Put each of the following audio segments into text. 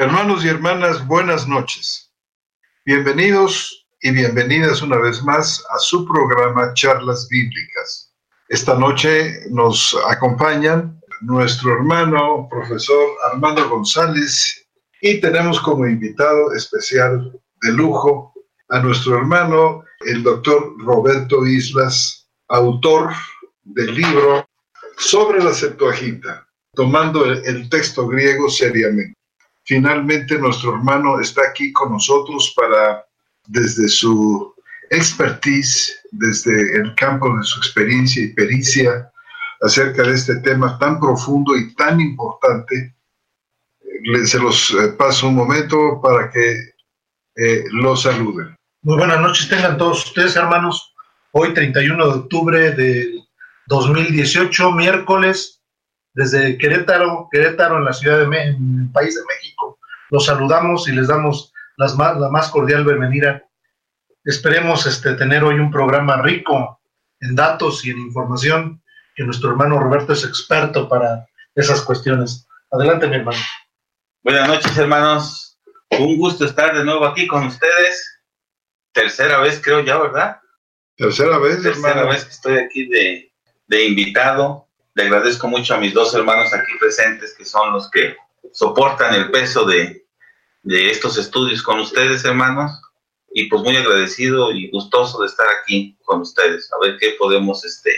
Hermanos y hermanas, buenas noches. Bienvenidos y bienvenidas una vez más a su programa Charlas Bíblicas. Esta noche nos acompañan nuestro hermano profesor Armando González y tenemos como invitado especial de lujo a nuestro hermano el doctor Roberto Islas, autor del libro sobre la Septuaginta, tomando el, texto griego seriamente. Finalmente, nuestro hermano está aquí con nosotros para, desde su expertise, desde el campo de su experiencia y pericia acerca de este tema tan profundo y tan importante, se los eh, paso un momento para que eh, lo saluden. Muy buenas noches, tengan todos ustedes, hermanos. Hoy, 31 de octubre de 2018, miércoles, desde Querétaro, Querétaro en la ciudad de en el país de México. Los saludamos y les damos las más, la más cordial bienvenida. Esperemos este, tener hoy un programa rico en datos y en información, que nuestro hermano Roberto es experto para esas cuestiones. Adelante, mi hermano. Buenas noches, hermanos. Un gusto estar de nuevo aquí con ustedes. Tercera vez, creo ya, ¿verdad? Tercera vez, Tercera vez que estoy aquí de, de invitado le agradezco mucho a mis dos hermanos aquí presentes, que son los que soportan el peso de, estos estudios con ustedes, hermanos. Y pues muy agradecido y gustoso de estar aquí con ustedes, a ver qué podemos este,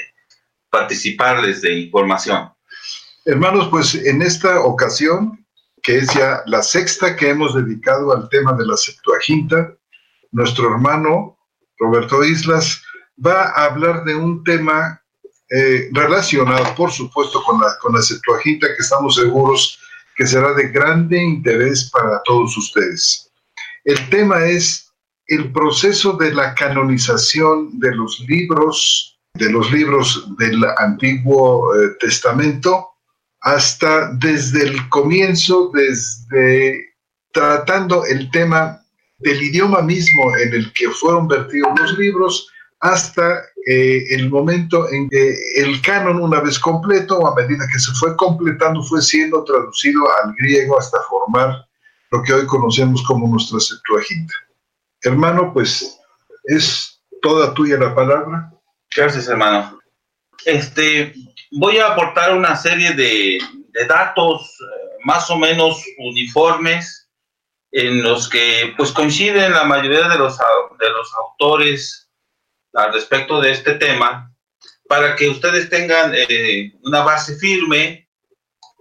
participarles de información. Hermanos, pues en esta ocasión, que es ya la sexta que hemos dedicado al tema de la Septuaginta, nuestro hermano Roberto Islas va a hablar de un tema eh, relacionado, por supuesto, con la, con la Septuaginta, que estamos seguros que será de grande interés para todos ustedes. El tema es el proceso de la canonización de los libros, de los libros del Antiguo eh, Testamento, hasta desde el comienzo, desde tratando el tema del idioma mismo en el que fueron vertidos los libros, hasta eh, el momento en que el canon, una vez completo, o a medida que se fue completando, fue siendo traducido al griego hasta formar lo que hoy conocemos como nuestra Septuaginta. Hermano, pues es toda tuya la palabra. Gracias, hermano. Este, voy a aportar una serie de, datos eh, más o menos uniformes en los que pues coinciden la mayoría de los, de los autores al respecto de este tema para que ustedes tengan eh, una base firme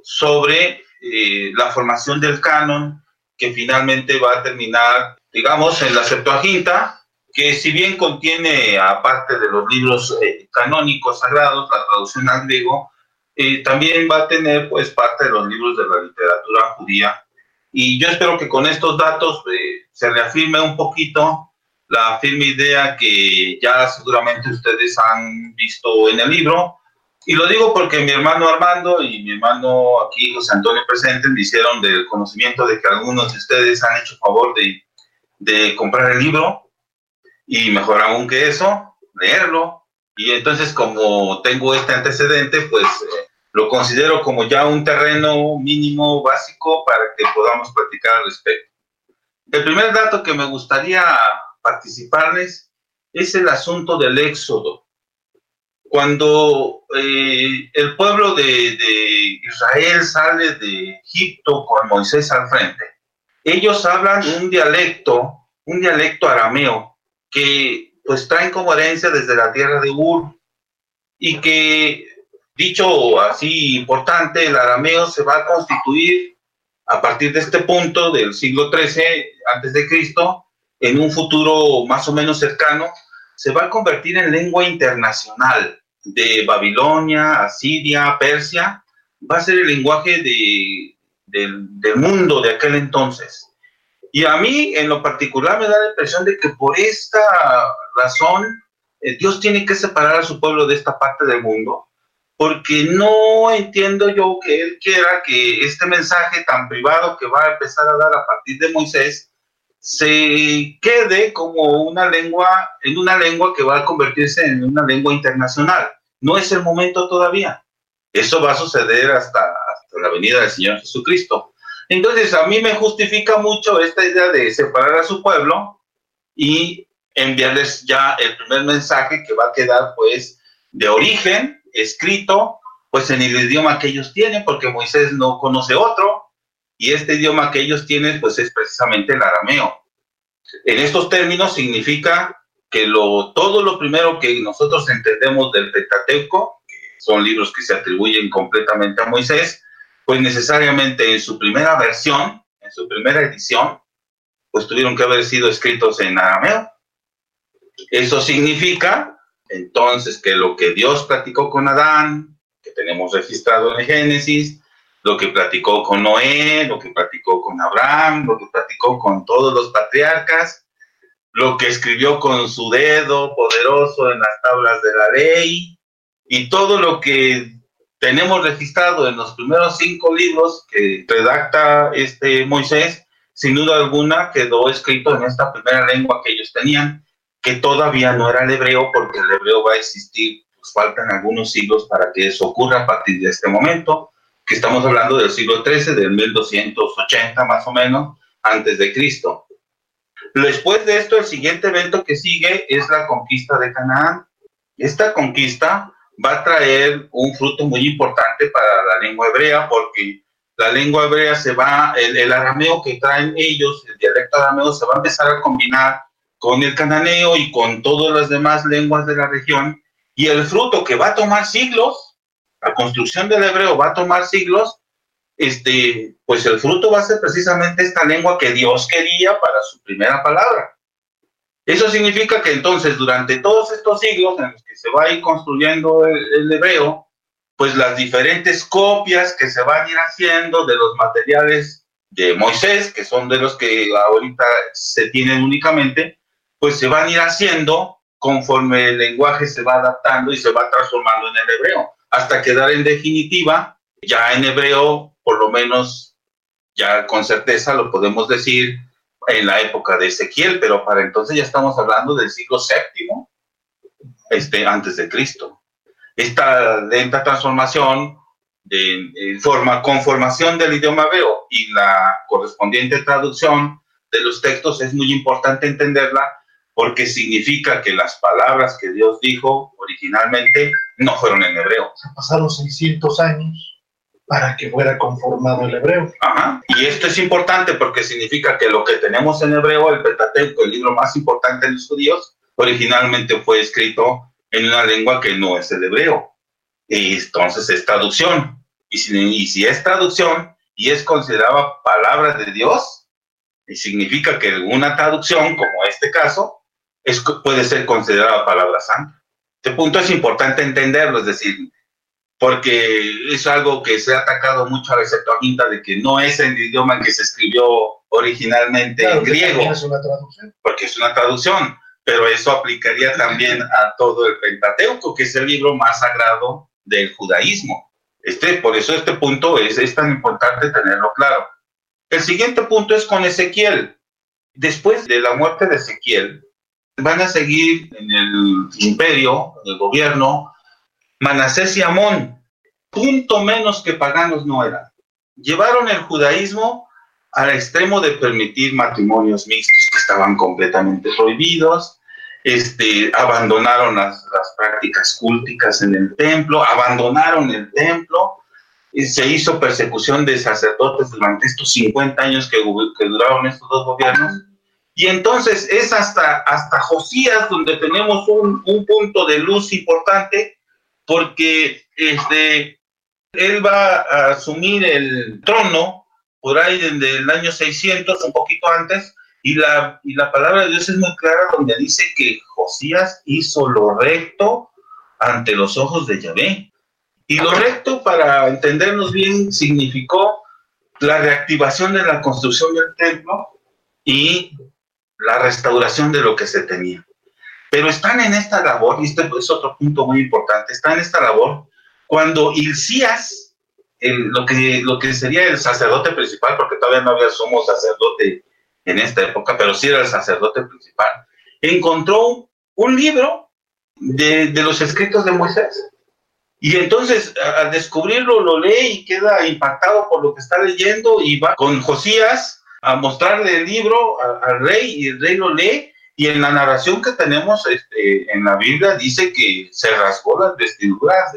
sobre eh, la formación del canon que finalmente va a terminar, digamos, en la Septuaginta, que si bien contiene, aparte de los libros eh, canónicos sagrados, la traducción al griego, también va a tener pues parte de los libros de la literatura judía. Y yo espero que con estos datos se reafirme un poquito la firme idea que ya seguramente ustedes han visto en el libro. Y lo digo porque mi hermano Armando y mi hermano aquí, José Antonio presente, me hicieron del conocimiento de que algunos de ustedes han hecho favor de, de comprar el libro y mejor aún que eso, leerlo. Y entonces como tengo este antecedente, pues eh, lo considero como ya un terreno mínimo básico para que podamos platicar al respecto. El primer dato que me gustaría participarles es el asunto del éxodo. Cuando eh, el pueblo de, Israel sale de Egipto con Moisés al frente, ellos hablan un dialecto, un dialecto arameo, que pues traen como herencia desde la tierra de Ur, y que, dicho así importante, el arameo se va a constituir a partir de este punto del siglo XIII antes de Cristo en un futuro más o menos cercano, se va a convertir en lengua internacional de Babilonia, Asiria, Persia, va a ser el lenguaje de, del mundo de aquel entonces. Y a mí en lo particular me da la impresión de que por esta razón eh, Dios tiene que separar a su pueblo de esta parte del mundo, porque no entiendo yo que Él quiera que este mensaje tan privado que va a empezar a dar a partir de Moisés se quede como una lengua, en una lengua que va a convertirse en una lengua internacional. No es el momento todavía. Eso va a suceder hasta, la venida del Señor Jesucristo. Entonces, a mí me justifica mucho esta idea de separar a su pueblo y enviarles ya el primer mensaje que va a quedar, pues, de origen, escrito, pues en el idioma que ellos tienen, porque Moisés no conoce otro, y este idioma que ellos tienen, pues es precisamente el arameo. En estos términos significa que lo, todo lo primero que nosotros entendemos del Pentateuco, que son libros que se atribuyen completamente a Moisés, pues necesariamente en su primera versión, en su primera edición, pues tuvieron que haber sido escritos en arameo. Eso significa entonces que lo que Dios platicó con Adán, que tenemos registrado en Génesis, lo que platicó con Noé, lo que platicó con Abraham, lo que platicó con todos los patriarcas, lo que escribió con su dedo poderoso en las tablas de la ley y todo lo que tenemos registrado en los primeros cinco libros que redacta este Moisés, sin duda alguna quedó escrito en esta primera lengua que ellos tenían, que todavía no era el hebreo, porque el hebreo va a existir, pues faltan algunos siglos para que eso ocurra a partir de este momento, que estamos hablando del siglo XIII, del 1280 más o menos, antes de Cristo. Después de esto, el siguiente evento que sigue es la conquista de Canaán. Esta conquista va a traer un fruto muy importante para la lengua hebrea, porque la lengua hebrea se va, el, arameo que traen ellos, el dialecto arameo, se va a empezar a combinar con el cananeo y con todas las demás lenguas de la región, y el fruto que va a tomar siglos, la construcción del hebreo va a tomar siglos, este, pues el fruto va a ser precisamente esta lengua que Dios quería para su primera palabra. Eso significa que entonces durante todos estos siglos en los que se va a ir construyendo el, hebreo, pues las diferentes copias que se van a ir haciendo de los materiales de Moisés, que son de los que ahorita se tienen únicamente, pues se van a ir haciendo conforme el lenguaje se va adaptando y se va transformando en el hebreo, hasta quedar en definitiva ya en hebreo por lo menos ya con certeza lo podemos decir en la época de Ezequiel, pero para entonces ya estamos hablando del siglo VII, este, antes de Cristo. Esta lenta transformación de, forma, conformación del idioma veo y la correspondiente traducción de los textos es muy importante entenderla porque significa que las palabras que Dios dijo originalmente no fueron en hebreo. Pasaron 600 años para que fuera conformado el hebreo. Ajá. Y esto es importante porque significa que lo que tenemos en hebreo, el Pentateuco, el libro más importante de los judíos, originalmente fue escrito en una lengua que no es el hebreo. Y entonces es traducción. Y si, y si es traducción y es considerada palabra de Dios, y significa que una traducción, como este caso, es, puede ser considerada palabra santa. Este punto es importante entenderlo, es decir, porque es algo que se ha atacado mucho a la Septuaginta de que no es el idioma en que se escribió originalmente en griego. Es una traducción. Porque es una traducción, pero eso aplicaría también a todo el Pentateuco, que es el libro más sagrado del judaísmo. Este, por eso este punto es, es tan importante tenerlo claro. El siguiente punto es con Ezequiel. Después de la muerte de Ezequiel, van a seguir en el imperio, en el gobierno, Manasés y Amón, punto menos que paganos no eran. Llevaron el judaísmo al extremo de permitir matrimonios mixtos que estaban completamente prohibidos, este, abandonaron las, prácticas cúlticas en el templo, abandonaron el templo, y se hizo persecución de sacerdotes durante estos 50 años que duraron estos dos gobiernos. Y entonces es hasta, hasta Josías donde tenemos un, un punto de luz importante porque este, él va a asumir el trono por ahí desde el año 600, un poquito antes, y la, y la palabra de Dios es muy clara donde dice que Josías hizo lo recto ante los ojos de Yahvé. Y lo recto, para entendernos bien, significó la reactivación de la construcción del templo y la restauración de lo que se tenía. Pero están en esta labor, y este es otro punto muy importante, están en esta labor cuando Hilcías, lo, que, lo que sería el sacerdote principal, porque todavía no había sumo sacerdote en esta época, pero sí era el sacerdote principal, encontró un libro de, de los escritos de Moisés. Y entonces al descubrirlo lo lee y queda impactado por lo que está leyendo y va con Josías a mostrarle el libro al rey y el rey lo lee y en la narración que tenemos este, en la Biblia dice que se rasgó las vestiduras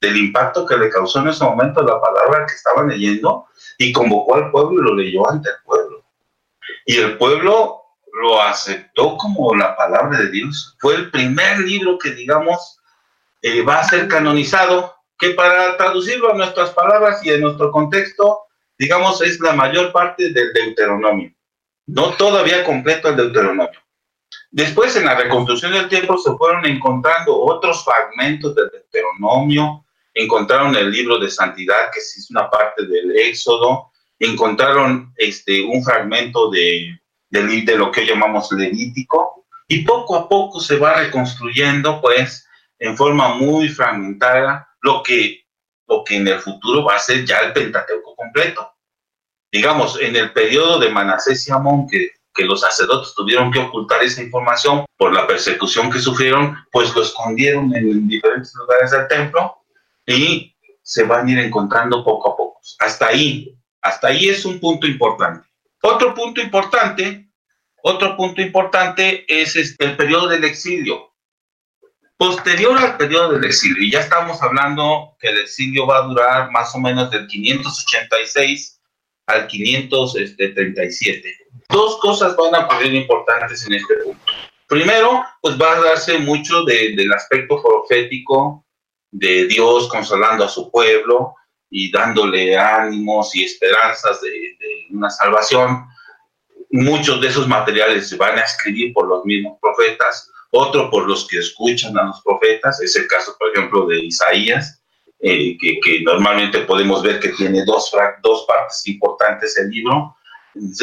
del impacto que le causó en ese momento la palabra que estaba leyendo y convocó al pueblo y lo leyó ante el pueblo. Y el pueblo lo aceptó como la palabra de Dios. Fue el primer libro que, digamos, eh, va a ser canonizado, que para traducirlo a nuestras palabras y en nuestro contexto, digamos, es la mayor parte del Deuteronomio. No todavía completo el Deuteronomio. Después, en la reconstrucción del templo, se fueron encontrando otros fragmentos del Deuteronomio, encontraron el libro de santidad, que es una parte del Éxodo, encontraron este, un fragmento de, de, de lo que llamamos Levítico, y poco a poco se va reconstruyendo, pues, en forma muy fragmentada, lo que, lo que en el futuro va a ser ya el Pentateuco completo. Digamos, en el periodo de Manasés y Amón, que, que los sacerdotes tuvieron que ocultar esa información por la persecución que sufrieron, pues lo escondieron en diferentes lugares del templo y se van a ir encontrando poco a poco. Hasta ahí, hasta ahí es un punto importante. Otro punto importante, otro punto importante es este, el periodo del exilio. Posterior al periodo del exilio, y ya estamos hablando que el exilio va a durar más o menos del 586 al 537. Dos cosas van a ser importantes en este punto. Primero, pues va a darse mucho del aspecto profético de Dios consolando a su pueblo y dándole ánimos y esperanzas de, una salvación. Muchos de esos materiales se van a escribir por los mismos profetas, otro por los que escuchan a los profetas, es el caso, por ejemplo, de Isaías, eh, que, que, normalmente podemos ver que tiene dos, dos partes importantes el libro,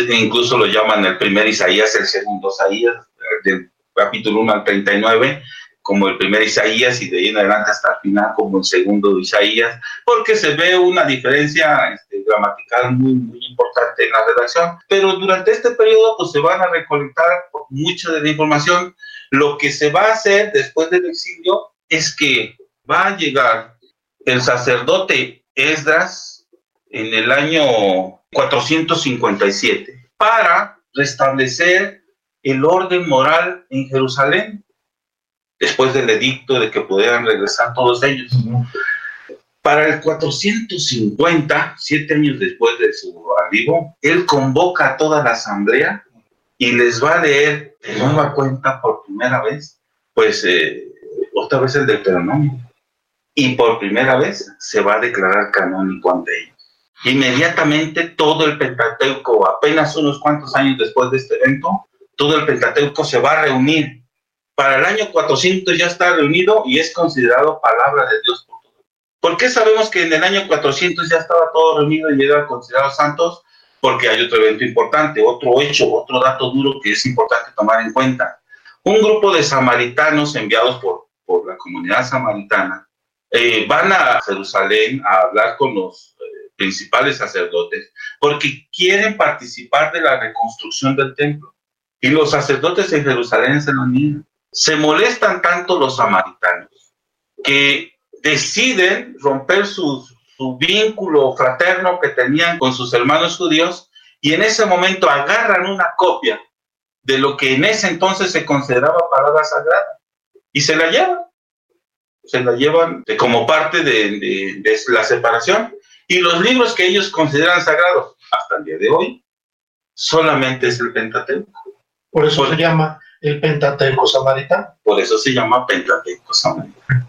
incluso lo llaman el primer Isaías, el segundo Isaías, del capítulo 1 al 39, como el primer Isaías y de ahí en adelante hasta el final como el segundo Isaías, porque se ve una diferencia este, gramatical muy, muy importante en la redacción. Pero durante este periodo pues se van a recolectar mucha de la información. Lo que se va a hacer después del exilio es que va a llegar el sacerdote Esdras en el año 457 para restablecer el orden moral en Jerusalén después del edicto de que pudieran regresar todos ellos. Para el 450, siete años después de su arribo, él convoca a toda la asamblea y les va a leer de nueva cuenta por primera vez, pues eh, otra vez el Deuteronomio. Y por primera vez se va a declarar canónico ante ellos. Inmediatamente todo el Pentateuco, apenas unos cuantos años después de este evento, todo el Pentateuco se va a reunir para el año 400 ya está reunido y es considerado palabra de Dios por todos. ¿Por qué sabemos que en el año 400 ya estaba todo reunido y era considerado santos? Porque hay otro evento importante, otro hecho, otro dato duro que es importante tomar en cuenta. Un grupo de samaritanos enviados por, por la comunidad samaritana eh, van a Jerusalén a hablar con los eh, principales sacerdotes porque quieren participar de la reconstrucción del templo. Y los sacerdotes en Jerusalén se lo niegan se molestan tanto los samaritanos que deciden romper su, vínculo fraterno que tenían con sus hermanos judíos y en ese momento agarran una copia de lo que en ese entonces se consideraba palabra sagrada y se la llevan. Se la llevan como parte de, la separación. Y los libros que ellos consideran sagrados hasta el día de hoy solamente es el Pentateuco. Por eso se llama el Pentateuco samaritano. Por eso se llama Pentateuco samaritano.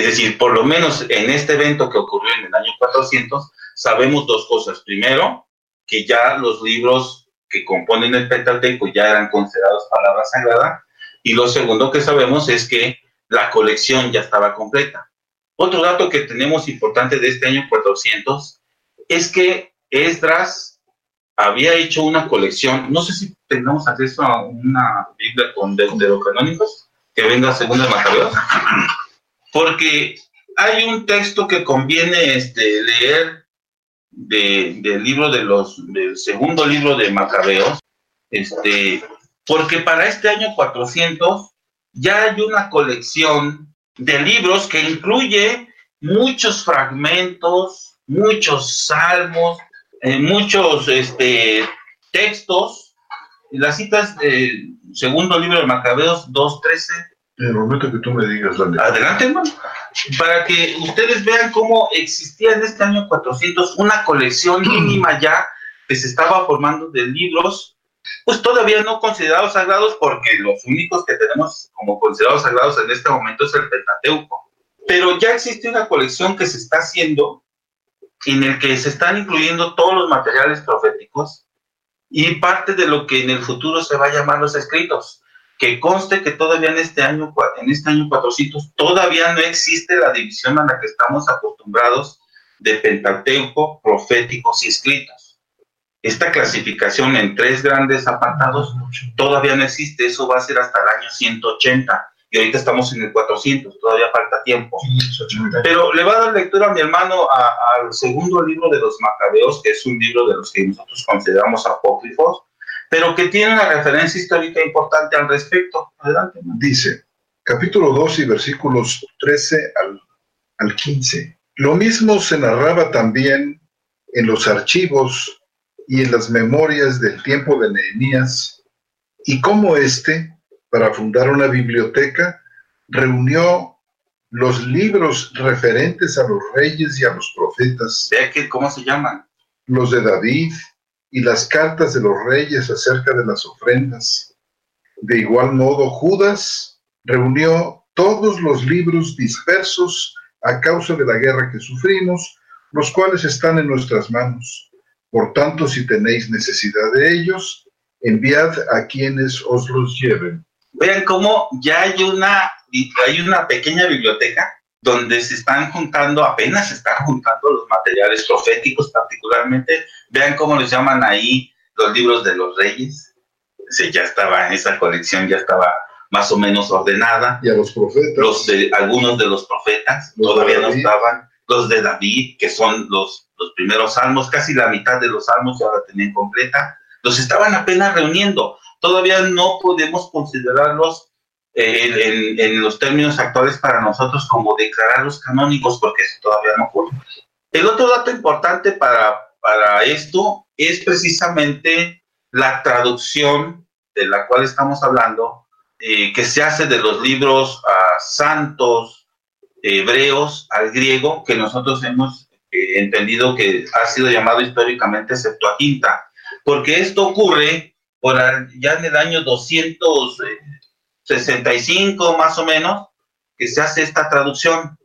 Es decir, por lo menos en este evento que ocurrió en el año 400, sabemos dos cosas. Primero, que ya los libros que componen el Pentateuco ya eran considerados palabra sagrada. Y lo segundo que sabemos es que la colección ya estaba completa. Otro dato que tenemos importante de este año 400 es que Esdras había hecho una colección, no sé si tengamos acceso a una Biblia con deuterocanónicos, que venga según el Macabeo, porque hay un texto que conviene este, leer del libro de los, del segundo libro de Macabeos, este, porque para este año 400 ya hay una colección de libros que incluye muchos fragmentos, muchos salmos, eh, muchos este, textos. Las citas del segundo libro de Macabeos 2.13. En el momento que tú me digas, dale. Adelante, hermano. Para que ustedes vean cómo existía en este año 400 una colección mínima ya que se estaba formando de libros, pues todavía no considerados sagrados, porque los únicos que tenemos como considerados sagrados en este momento es el Pentateuco. Pero ya existe una colección que se está haciendo en el que se están incluyendo todos los materiales proféticos y parte de lo que en el futuro se va a llamar los escritos. Que conste que todavía en este año, en este año 400, todavía no existe la división a la que estamos acostumbrados de Pentateuco, proféticos y escritos. Esta clasificación en tres grandes apartados todavía no existe, eso va a ser hasta el año 180 y ahorita estamos en el 400, todavía falta tiempo. Pero le va a dar lectura a mi hermano al segundo libro de los Macabeos, que es un libro de los que nosotros consideramos apócrifos, pero que tiene una referencia histórica importante al respecto. Adelante. Dice, capítulo 2 y versículos 13 al, al 15. Lo mismo se narraba también en los archivos y en las memorias del tiempo de Nehemías, y cómo éste, para fundar una biblioteca, reunió los libros referentes a los reyes y a los profetas. que, ¿Cómo se llaman? Los de David y las cartas de los reyes acerca de las ofrendas. De igual modo, Judas reunió todos los libros dispersos a causa de la guerra que sufrimos, los cuales están en nuestras manos. Por tanto, si tenéis necesidad de ellos, enviad a quienes os los lleven. Vean cómo ya hay una, hay una pequeña biblioteca donde se están juntando, apenas se están juntando los materiales proféticos particularmente. Vean cómo les llaman ahí los libros de los reyes. Sí, ya estaba en esa colección, ya estaba más o menos ordenada. Y a los profetas. Los de, algunos de los profetas todavía no estaban. Los de David, que son los, los primeros salmos, casi la mitad de los salmos ya la tenían completa. Los estaban apenas reuniendo todavía no podemos considerarlos eh, en, los términos actuales para nosotros como declararlos canónicos, porque eso todavía no ocurre. El otro dato importante para, para esto es precisamente la traducción de la cual estamos hablando, eh, que se hace de los libros ah, santos hebreos al griego, que nosotros hemos eh, entendido que ha sido llamado históricamente Septuaginta, porque esto ocurre por ya en el año 265 más o menos, que se hace esta traducción.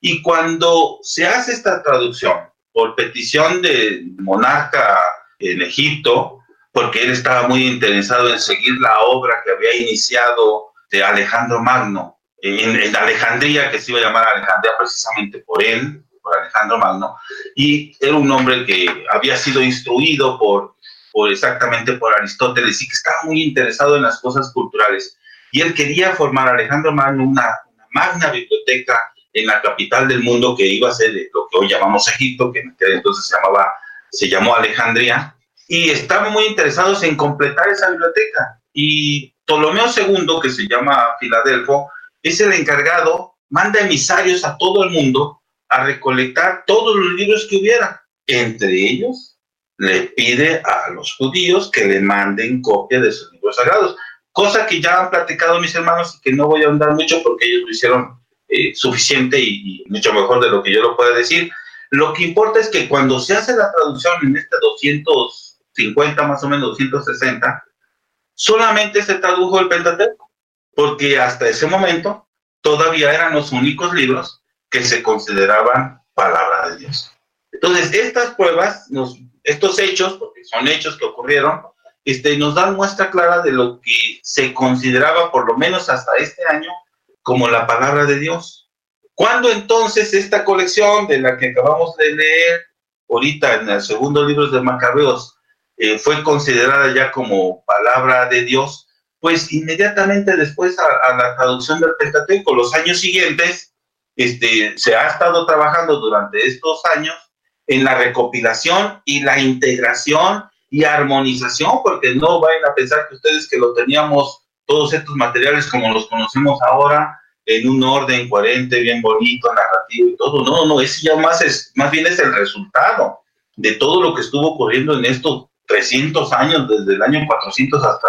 Y cuando se hace esta traducción por petición del monarca en Egipto, porque él estaba muy interesado en seguir la obra que había iniciado de Alejandro Magno en, en Alejandría, que se iba a llamar Alejandría precisamente por él, por Alejandro Magno, y era un hombre que había sido instruido por por exactamente por Aristóteles y que estaba muy interesado en las cosas culturales. Y él quería formar Alejandro Magno una, magna biblioteca en la capital del mundo que iba a ser lo que hoy llamamos Egipto, que en entonces se llamaba, se llamó Alejandría, y estaban muy interesados en completar esa biblioteca. Y Ptolomeo II, que se llama Filadelfo, es el encargado, manda emisarios a todo el mundo a recolectar todos los libros que hubiera, entre ellos le pide a los judíos que le manden copia de sus libros sagrados, cosa que ya han platicado mis hermanos y que no voy a ahondar mucho porque ellos lo hicieron eh, suficiente y, mucho mejor de lo que yo lo pueda decir. Lo que importa es que cuando se hace la traducción en este 250, más o menos 260, solamente se tradujo el Pentateuco, porque hasta ese momento todavía eran los únicos libros que se consideraban palabra de Dios. Entonces, estas pruebas estos hechos, porque son hechos que ocurrieron, este, nos dan muestra clara de lo que se consideraba, por lo menos hasta este año, como la palabra de Dios. ¿Cuándo entonces esta colección de la que acabamos de leer, ahorita en el segundo libro de Macabeos, eh, fue considerada ya como palabra de Dios? Pues inmediatamente después a, la traducción del Pentateuco, los años siguientes, este, se ha estado trabajando durante estos años en la recopilación y la integración y armonización, porque no vayan a pensar que ustedes que lo teníamos todos estos materiales como los conocemos ahora, en un orden coherente, bien bonito, narrativo y todo. No, no, ese ya más, es, más bien es el resultado de todo lo que estuvo ocurriendo en estos 300 años, desde el año 400 hasta,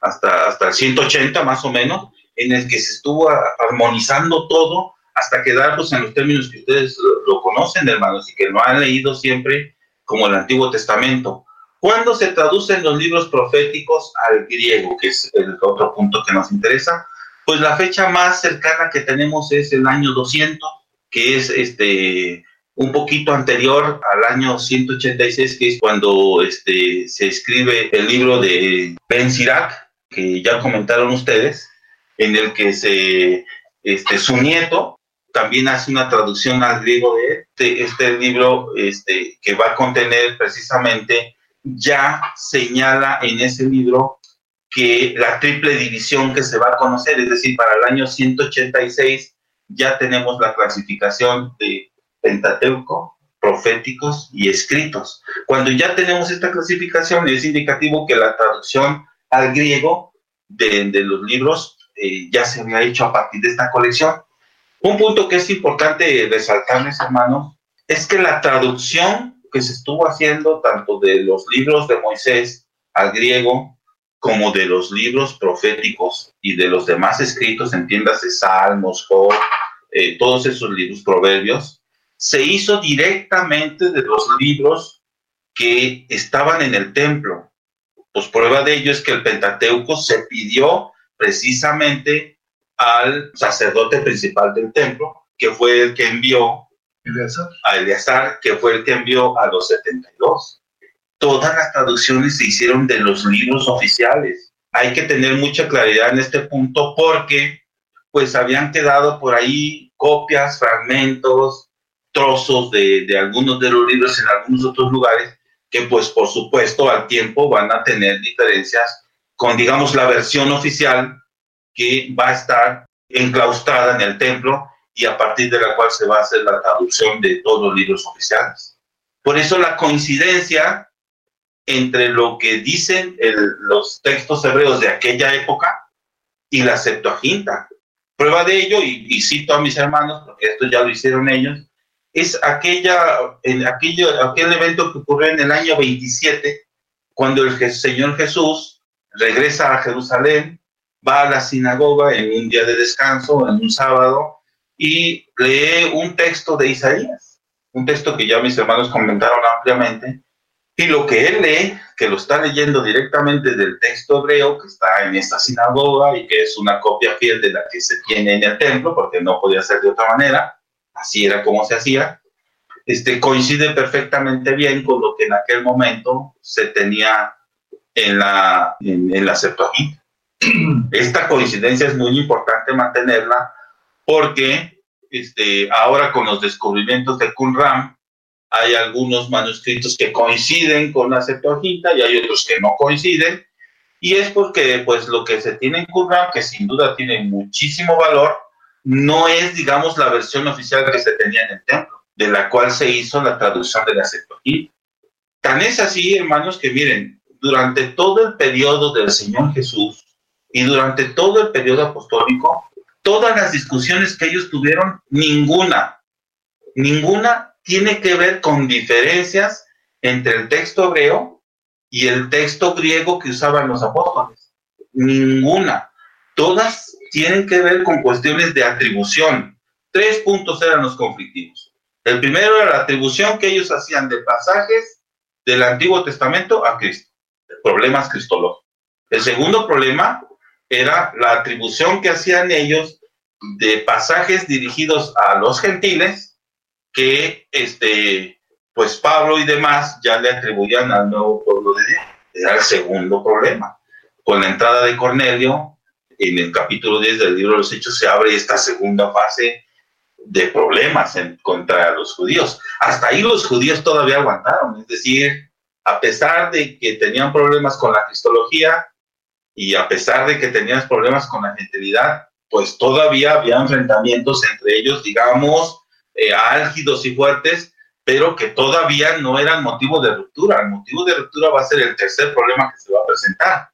hasta, hasta el 180 más o menos, en el que se estuvo armonizando todo hasta quedarnos en los términos que ustedes lo, conocen, hermanos, y que lo han leído siempre como el Antiguo Testamento. ¿Cuándo se traducen los libros proféticos al griego, que es el otro punto que nos interesa? Pues la fecha más cercana que tenemos es el año 200, que es este un poquito anterior al año 186, que es cuando este, se escribe el libro de Ben Sirac, que ya comentaron ustedes, en el que se, este, su nieto también hace una traducción al griego de este, este libro este, que va a contener precisamente, ya señala en ese libro que la triple división que se va a conocer, es decir, para el año 186 ya tenemos la clasificación de Pentateuco, proféticos y escritos. Cuando ya tenemos esta clasificación es indicativo que la traducción al griego de, los libros eh, ya se había hecho a partir de esta colección. Un punto que es importante resaltarles, hermanos, es que la traducción que se estuvo haciendo tanto de los libros de Moisés al griego como de los libros proféticos y de los demás escritos, entiéndase Salmos, Job, eh, todos esos libros, proverbios, se hizo directamente de los libros que estaban en el templo. Pues prueba de ello es que el Pentateuco se pidió precisamente al sacerdote principal del templo, que fue el que envió a Eleazar, que fue el que envió a los 72. Todas las traducciones se hicieron de los libros oficiales. Hay que tener mucha claridad en este punto porque pues habían quedado por ahí copias, fragmentos, trozos de, de algunos de los libros en algunos otros lugares que pues por supuesto al tiempo van a tener diferencias con digamos la versión oficial que va a estar enclaustrada en el templo y a partir de la cual se va a hacer la traducción de todos los libros oficiales. Por eso la coincidencia entre lo que dicen los textos hebreos de aquella época y la Septuaginta. Prueba de ello, y, cito a mis hermanos, porque esto ya lo hicieron ellos, es aquella, en aquel evento que ocurrió en el año 27, cuando el Señor Jesús regresa a Jerusalén va a la sinagoga en un día de descanso, en un sábado, y lee un texto de Isaías, un texto que ya mis hermanos comentaron ampliamente, y lo que él lee, que lo está leyendo directamente del texto hebreo que está en esta sinagoga y que es una copia fiel de la que se tiene en el templo, porque no podía ser de otra manera, así era como se hacía, este, coincide perfectamente bien con lo que en aquel momento se tenía en la, en, en la. Esta coincidencia es muy importante mantenerla porque este, ahora con los descubrimientos de Qumran hay algunos manuscritos que coinciden con la Septuaginta y hay otros que no coinciden y es porque pues lo que se tiene en Qumran, que sin duda tiene muchísimo valor, no es digamos la versión oficial que se tenía en el templo, de la cual se hizo la traducción de la Septuaginta. Tan es así, hermanos, que miren, durante todo el periodo del Señor Jesús, y durante todo el periodo apostólico, todas las discusiones que ellos tuvieron, ninguna, ninguna tiene que ver con diferencias entre el texto hebreo y el texto griego que usaban los apóstoles. Ninguna. Todas tienen que ver con cuestiones de atribución. Tres puntos eran los conflictivos. El primero era la atribución que ellos hacían de pasajes del Antiguo Testamento a Cristo. Problemas cristológicos. El segundo problema era la atribución que hacían ellos de pasajes dirigidos a los gentiles que este pues Pablo y demás ya le atribuían al nuevo pueblo de Dios. Era el segundo problema. Con la entrada de Cornelio, en el capítulo 10 del libro de los Hechos se abre esta segunda fase de problemas en, contra los judíos. Hasta ahí los judíos todavía aguantaron, es decir, a pesar de que tenían problemas con la cristología, y a pesar de que tenías problemas con la gentilidad, pues todavía había enfrentamientos entre ellos, digamos, eh, álgidos y fuertes, pero que todavía no eran motivo de ruptura. El motivo de ruptura va a ser el tercer problema que se va a presentar.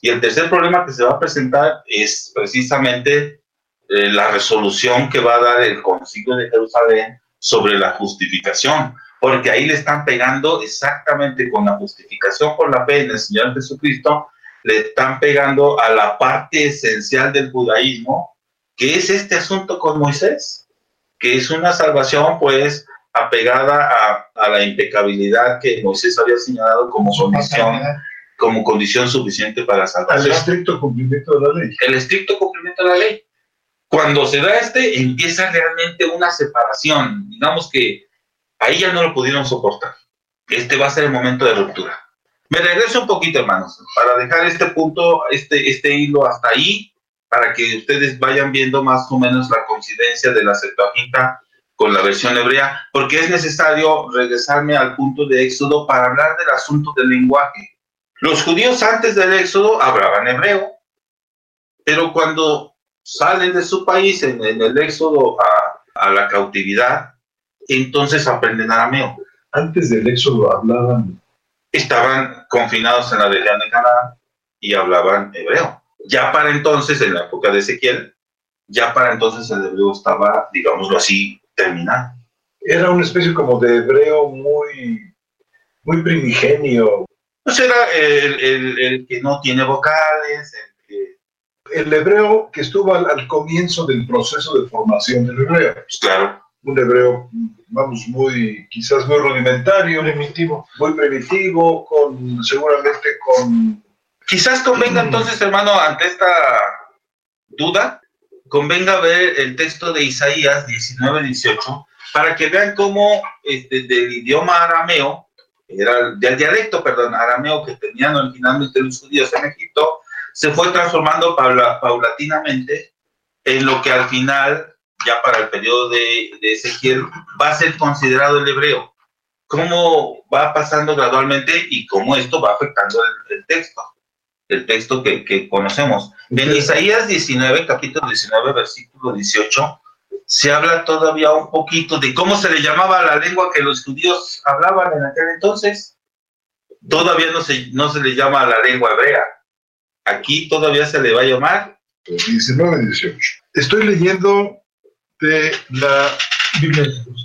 Y el tercer problema que se va a presentar es precisamente eh, la resolución que va a dar el Concilio de Jerusalén sobre la justificación, porque ahí le están pegando exactamente con la justificación por la fe en el Señor Jesucristo, le están pegando a la parte esencial del judaísmo, que es este asunto con Moisés, que es una salvación pues apegada a, la impecabilidad que Moisés había señalado como condición, como condición suficiente para salvación. El estricto cumplimiento de la ley. El estricto cumplimiento de la ley. Cuando se da este, empieza realmente una separación. Digamos que ahí ya no lo pudieron soportar. Este va a ser el momento de ruptura. Me regreso un poquito, hermanos, para dejar este punto, este, este hilo hasta ahí, para que ustedes vayan viendo más o menos la coincidencia de la Septuaginta con la versión hebrea, porque es necesario regresarme al punto de Éxodo para hablar del asunto del lenguaje. Los judíos antes del Éxodo hablaban hebreo, pero cuando salen de su país en, el Éxodo a, la cautividad, entonces aprenden arameo. Antes del Éxodo hablaban. Estaban confinados en la región de Canaán y hablaban hebreo. Ya para entonces, en la época de Ezequiel, ya para entonces el hebreo estaba, digámoslo así, era una especie como de hebreo muy, muy primigenio. Pues era el, que no tiene vocales, el hebreo que estuvo al, comienzo del proceso de formación del hebreo. Pues claro. Un hebreo, vamos, muy, quizás muy rudimentario. Primitivo. Muy primitivo, con, seguramente con... Quizás convenga entonces, hermano, ante esta duda, convenga ver el texto de Isaías 19-18 para que vean cómo este, del idioma arameo, era del dialecto, perdón, arameo que tenían originalmente los judíos en Egipto, se fue transformando paulatinamente en lo que al final, ya para el periodo de, Ezequiel, va a ser considerado el hebreo. Cómo va pasando gradualmente y cómo esto va afectando el texto el texto que, conocemos. En Isaías 19, capítulo 19, versículo 18, se habla todavía un poquito de cómo se le llamaba la lengua que los judíos hablaban en aquel entonces. Todavía no se, no se le llama la lengua hebrea. Aquí todavía se le va a llamar. 19, 18. Estoy leyendo de la Biblia,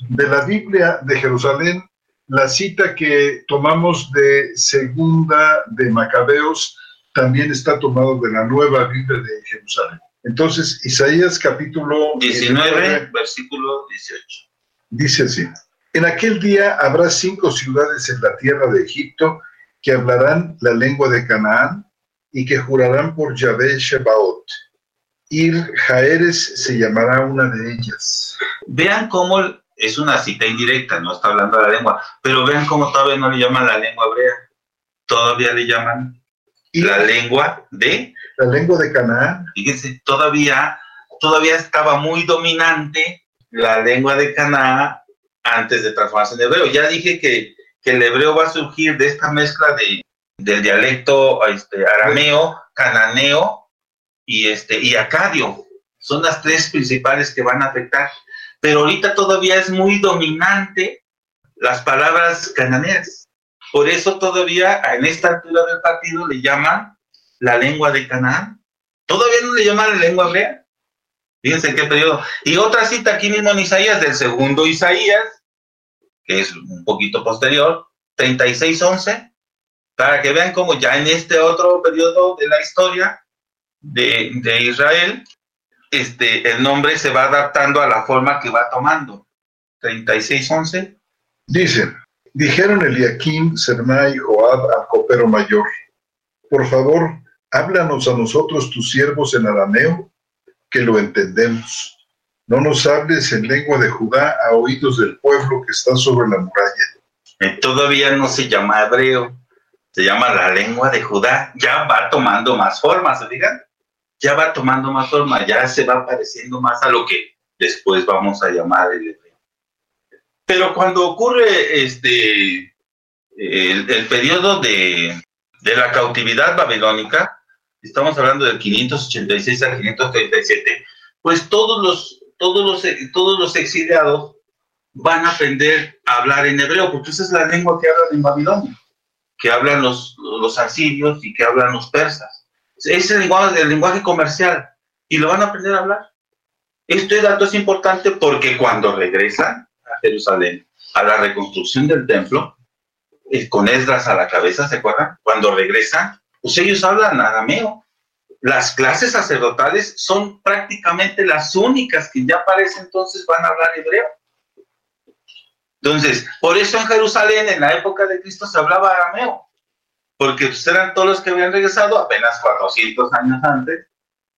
de la Biblia de Jerusalén la cita que tomamos de Segunda de Macabeos también está tomado de la nueva Biblia de Jerusalén. Entonces, Isaías capítulo 19, versículo 18. Dice así, en aquel día habrá cinco ciudades en la tierra de Egipto que hablarán la lengua de Canaán y que jurarán por Yahvé Shebaot. Ir Jaeres se llamará una de ellas. Vean cómo es una cita indirecta, no está hablando la lengua, pero vean cómo todavía no le llaman la lengua hebrea, todavía le llaman la lengua de... La lengua de Canaán. Fíjense, todavía, todavía estaba muy dominante la lengua de Canaán antes de transformarse en hebreo. Ya dije que, el hebreo va a surgir de esta mezcla de, del dialecto este, arameo, cananeo y, este, y acadio. Son las tres principales que van a afectar. Pero ahorita todavía es muy dominante las palabras cananeas. Por eso todavía en esta altura del partido le llaman la lengua de Canaán. Todavía no le llaman la lengua hebrea. Fíjense en qué periodo. Y otra cita aquí mismo en Isaías, del segundo Isaías, que es un poquito posterior, 36.11, para que vean cómo ya en este otro periodo de la historia de, de Israel, este, el nombre se va adaptando a la forma que va tomando. 36.11. Dice, Dijeron Eliakim, Serna y Joab al copero mayor, por favor, háblanos a nosotros tus siervos en arameo, que lo entendemos. No nos hables en lengua de Judá a oídos del pueblo que está sobre la muralla. Eh, todavía no se llama hebreo, se llama la lengua de Judá. Ya va tomando más forma, ¿se digan? Ya va tomando más forma, ya se va pareciendo más a lo que después vamos a llamar el hebreo. Pero cuando ocurre este el, periodo de, la cautividad babilónica, estamos hablando del 586 al 537, pues todos los, todos los, todos los exiliados van a aprender a hablar en hebreo, porque esa es la lengua que hablan en Babilonia, que hablan los, los asirios y que hablan los persas. Es el lenguaje, lenguaje comercial, y lo van a aprender a hablar. Este dato es importante porque cuando regresan a Jerusalén, a la reconstrucción del templo, eh, con Esdras a la cabeza, ¿se acuerdan? Cuando regresan, pues ellos hablan arameo. Las clases sacerdotales son prácticamente las únicas que ya para ese entonces van a hablar hebreo. Entonces, por eso en Jerusalén, en la época de Cristo, se hablaba arameo, porque pues, eran todos los que habían regresado apenas 400 años antes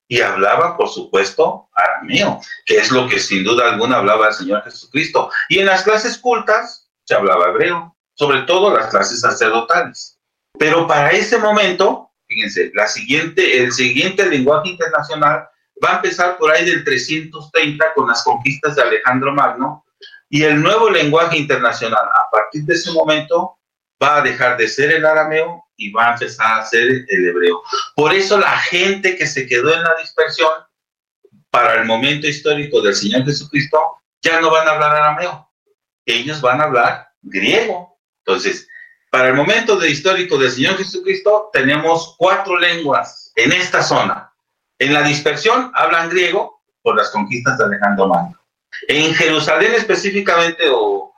y hablaba, por supuesto, arameo, que es lo que sin duda alguna hablaba el Señor Jesucristo. Y en las clases cultas se hablaba hebreo, sobre todo las clases sacerdotales. Pero para ese momento, fíjense, la siguiente, el siguiente lenguaje internacional va a empezar por ahí del 330 con las conquistas de Alejandro Magno y el nuevo lenguaje internacional a partir de ese momento va a dejar de ser el arameo y va a empezar a ser el hebreo. Por eso la gente que se quedó en la dispersión para el momento histórico del Señor Jesucristo ya no van a hablar arameo, ellos van a hablar griego. Entonces, para el momento de histórico del Señor Jesucristo tenemos cuatro lenguas en esta zona. En la dispersión hablan griego por las conquistas de Alejandro Magno. En Jerusalén específicamente o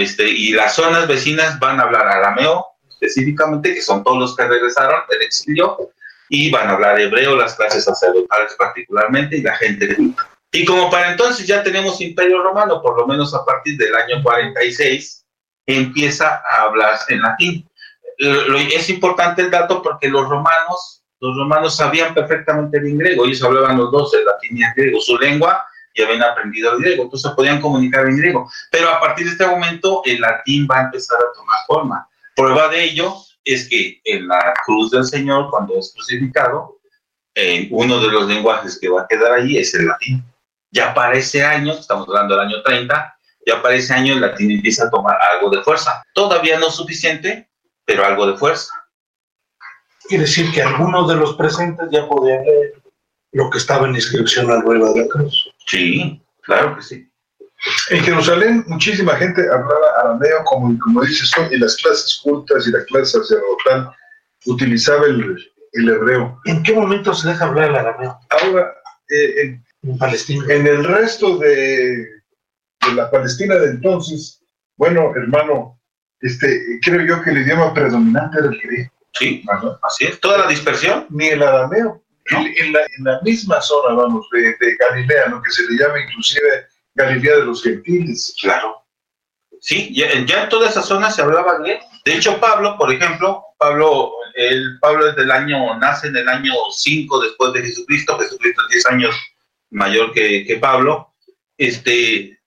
este, y las zonas vecinas van a hablar arameo específicamente, que son todos los que regresaron del exilio, y van a hablar hebreo, las clases sacerdotales particularmente, y la gente Y como para entonces ya tenemos imperio romano, por lo menos a partir del año 46, empieza a hablar en latín. Es importante el dato porque los romanos, los romanos sabían perfectamente el griego, ellos hablaban los dos, el latín y el griego, su lengua, y habían aprendido el griego, entonces podían comunicar en griego. Pero a partir de este momento el latín va a empezar a tomar forma. Prueba de ello es que en la cruz del Señor, cuando es crucificado, uno de los lenguajes que va a quedar allí es el latín. Ya para ese año, estamos hablando del año 30, ya para ese año el latín empieza a tomar algo de fuerza. Todavía no suficiente, pero algo de fuerza. Quiere decir que algunos de los presentes ya podían leer lo que estaba en inscripción arriba de la cruz. Sí, claro que sí. En Jerusalén muchísima gente hablaba arameo, como, como dices tú, y las clases cultas y la clase sacerdotal utilizaba el, el hebreo. ¿En qué momento se deja hablar el arameo? Ahora, eh, en, En Palestina. en el resto de, de la Palestina de entonces, bueno, hermano, este, creo yo que el idioma predominante era el griego. Sí, ¿verdad? así es. Toda la dispersión. Ni el arameo. No. En, en la, en la misma zona, vamos, de, de Galilea, lo que se le llama inclusive Galilea de los Gentiles. Claro. Sí, ya, en toda esa zona se hablaba griego. De hecho, Pablo, por ejemplo, Pablo, el, Pablo es del año, nace en el año 5 después de Jesucristo, Jesucristo es 10 años mayor que, que Pablo, este,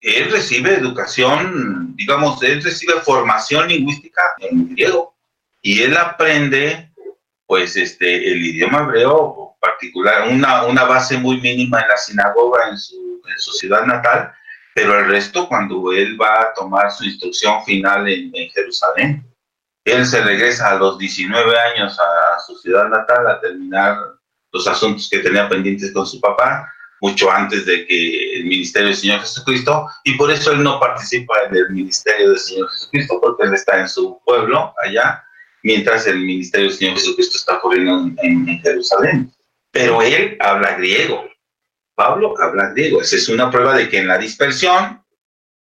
él recibe educación, digamos, él recibe formación lingüística en griego y él aprende, pues, este, el idioma hebreo particular, una, una base muy mínima en la sinagoga en su, en su ciudad natal, pero el resto cuando él va a tomar su instrucción final en, Jerusalén, él se regresa a los 19 años a su ciudad natal a terminar los asuntos que tenía pendientes con su papá, mucho antes de que el ministerio del Señor Jesucristo, y por eso él no participa en el ministerio del Señor Jesucristo, porque él está en su pueblo allá, mientras el ministerio del Señor Jesucristo está corriendo en, en- en Jerusalén. Pero él habla griego. Pablo habla griego. Esa es una prueba de que en la dispersión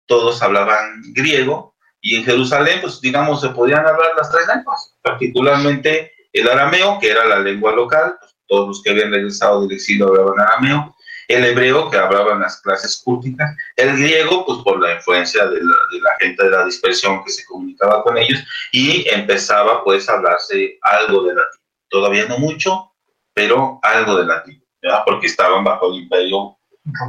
todos hablaban griego y en Jerusalén, pues digamos, se podían hablar las tres lenguas, particularmente el arameo, que era la lengua local, pues, todos los que habían regresado del exilio hablaban arameo, el hebreo, que hablaban las clases culticas, el griego, pues por la influencia de la, de la gente de la dispersión que se comunicaba con ellos, y empezaba pues a hablarse algo de latín. Todavía no mucho, pero algo de latín, porque estaban bajo el imperio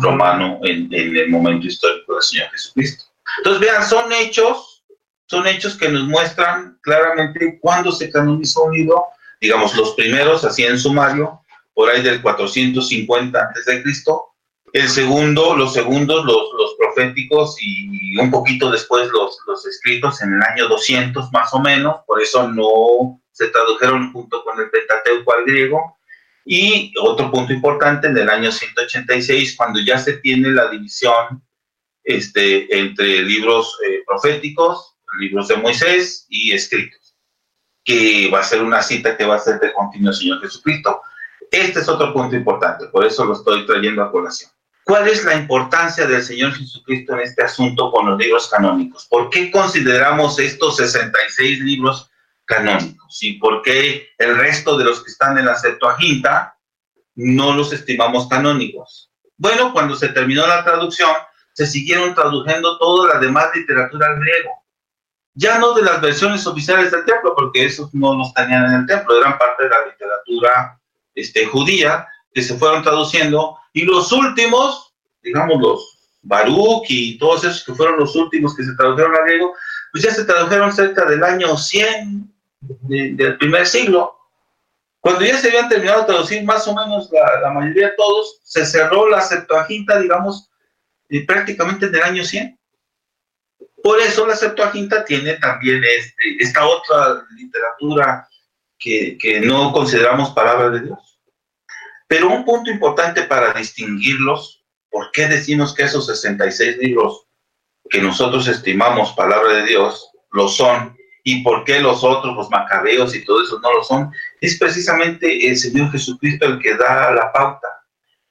romano en, el momento histórico del Señor Jesucristo. Entonces, vean, son hechos, son hechos que nos muestran claramente cuándo se canonizó un libro, digamos, los primeros, así en sumario, por ahí del 450 antes de Cristo, el segundo, los segundos, los, los proféticos y un poquito después los, los escritos en el año 200 más o menos, por eso no se tradujeron junto con el Pentateuco al griego. Y otro punto importante, en el año 186, cuando ya se tiene la división este, entre libros eh, proféticos, libros de Moisés y escritos, que va a ser una cita que va a ser de continuo Señor Jesucristo. Este es otro punto importante, por eso lo estoy trayendo a colación. ¿Cuál es la importancia del Señor Jesucristo en este asunto con los libros canónicos? ¿Por qué consideramos estos 66 libros canónicos? ¿Y por qué el resto de los que están en la Septuaginta no los estimamos canónicos? Bueno, cuando se terminó la traducción, se siguieron traduciendo toda la demás literatura al griego. Ya no de las versiones oficiales del templo, porque esos no los tenían en el templo, eran parte de la literatura este, judía, que se fueron traduciendo, y los últimos, digamos los Baruch y todos esos que fueron los últimos que se tradujeron al griego, pues ya se tradujeron cerca del año 100 del primer siglo. Cuando ya se habían terminado de traducir más o menos la, mayoría de todos, se cerró la Septuaginta, digamos, prácticamente en el año 100. Por eso la Septuaginta tiene también este, esta otra literatura que, que no consideramos palabra de Dios. Pero un punto importante para distinguirlos, ¿por qué decimos que esos 66 libros que nosotros estimamos palabra de Dios lo son? ¿Y por qué los otros, los macabeos y todo eso no lo son? Es precisamente el Señor Jesucristo el que da la pauta.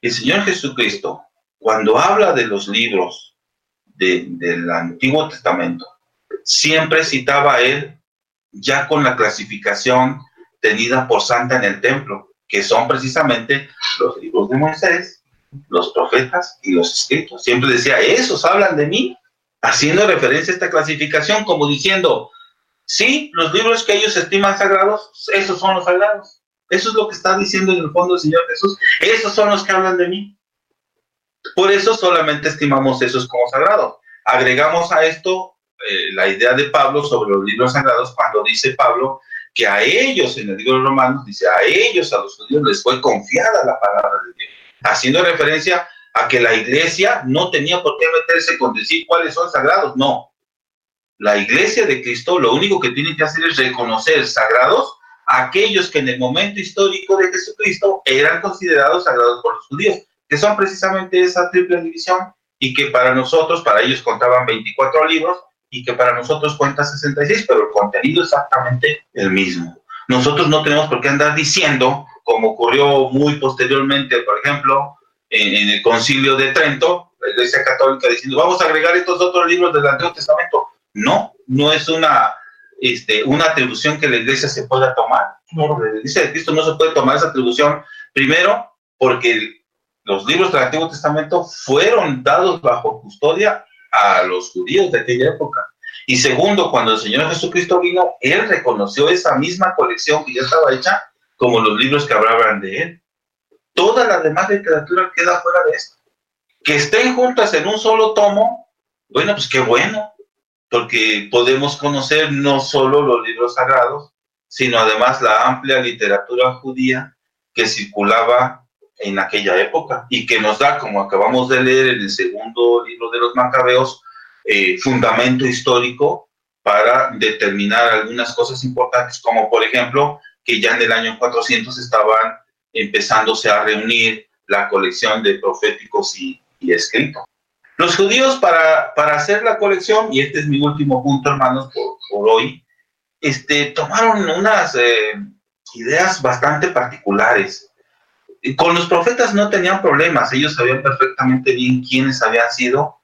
El Señor Jesucristo, cuando habla de los libros del Antiguo Testamento, siempre citaba a él ya con la clasificación tenida por Santa en el templo que son precisamente los libros de Moisés, los profetas y los escritos. Siempre decía, esos hablan de mí, haciendo referencia a esta clasificación, como diciendo, sí, los libros que ellos estiman sagrados, esos son los sagrados. Eso es lo que está diciendo en el fondo el Señor Jesús. Esos son los que hablan de mí. Por eso solamente estimamos esos como sagrados. Agregamos a esto eh, la idea de Pablo sobre los libros sagrados cuando dice Pablo que a ellos, en el libro de Romanos, dice, a ellos, a los judíos, les fue confiada la palabra de Dios, haciendo referencia a que la iglesia no tenía por qué meterse con decir cuáles son sagrados, no. La iglesia de Cristo lo único que tiene que hacer es reconocer sagrados a aquellos que en el momento histórico de Jesucristo eran considerados sagrados por los judíos, que son precisamente esa triple división y que para nosotros, para ellos contaban 24 libros y que para nosotros cuenta 66, pero el contenido es exactamente el mismo. Nosotros no tenemos por qué andar diciendo, como ocurrió muy posteriormente, por ejemplo, en, el concilio de Trento, la Iglesia Católica diciendo, vamos a agregar estos otros libros del Antiguo Testamento. No, no es una, este, una atribución que la Iglesia se pueda tomar. No, la Iglesia de Cristo no se puede tomar esa atribución, primero, porque los libros del Antiguo Testamento fueron dados bajo custodia a los judíos de aquella época. Y segundo, cuando el Señor Jesucristo vino, Él reconoció esa misma colección que ya estaba hecha como los libros que hablaban de Él. Toda la demás literatura queda fuera de esto. Que estén juntas en un solo tomo, bueno, pues qué bueno, porque podemos conocer no solo los libros sagrados, sino además la amplia literatura judía que circulaba en aquella época y que nos da, como acabamos de leer en el segundo libro de los Macabeos, eh, fundamento histórico para determinar algunas cosas importantes, como por ejemplo que ya en el año 400 estaban empezándose a reunir la colección de proféticos y, escritos. Los judíos para, para, hacer la colección, y este es mi último punto, hermanos, por, hoy, este, tomaron unas eh, ideas bastante particulares con los profetas no tenían problemas, ellos sabían perfectamente bien quiénes habían sido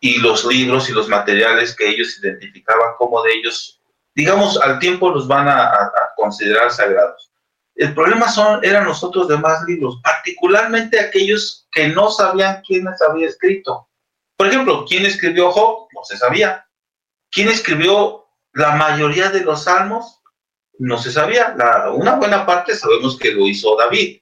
y los libros y los materiales que ellos identificaban como de ellos, digamos, al tiempo los van a, considerar sagrados. El problema son, eran los otros demás libros, particularmente aquellos que no sabían quiénes había escrito. Por ejemplo, ¿quién escribió Job? No se sabía. ¿Quién escribió la mayoría de los salmos? No se sabía. Una buena parte sabemos que lo hizo David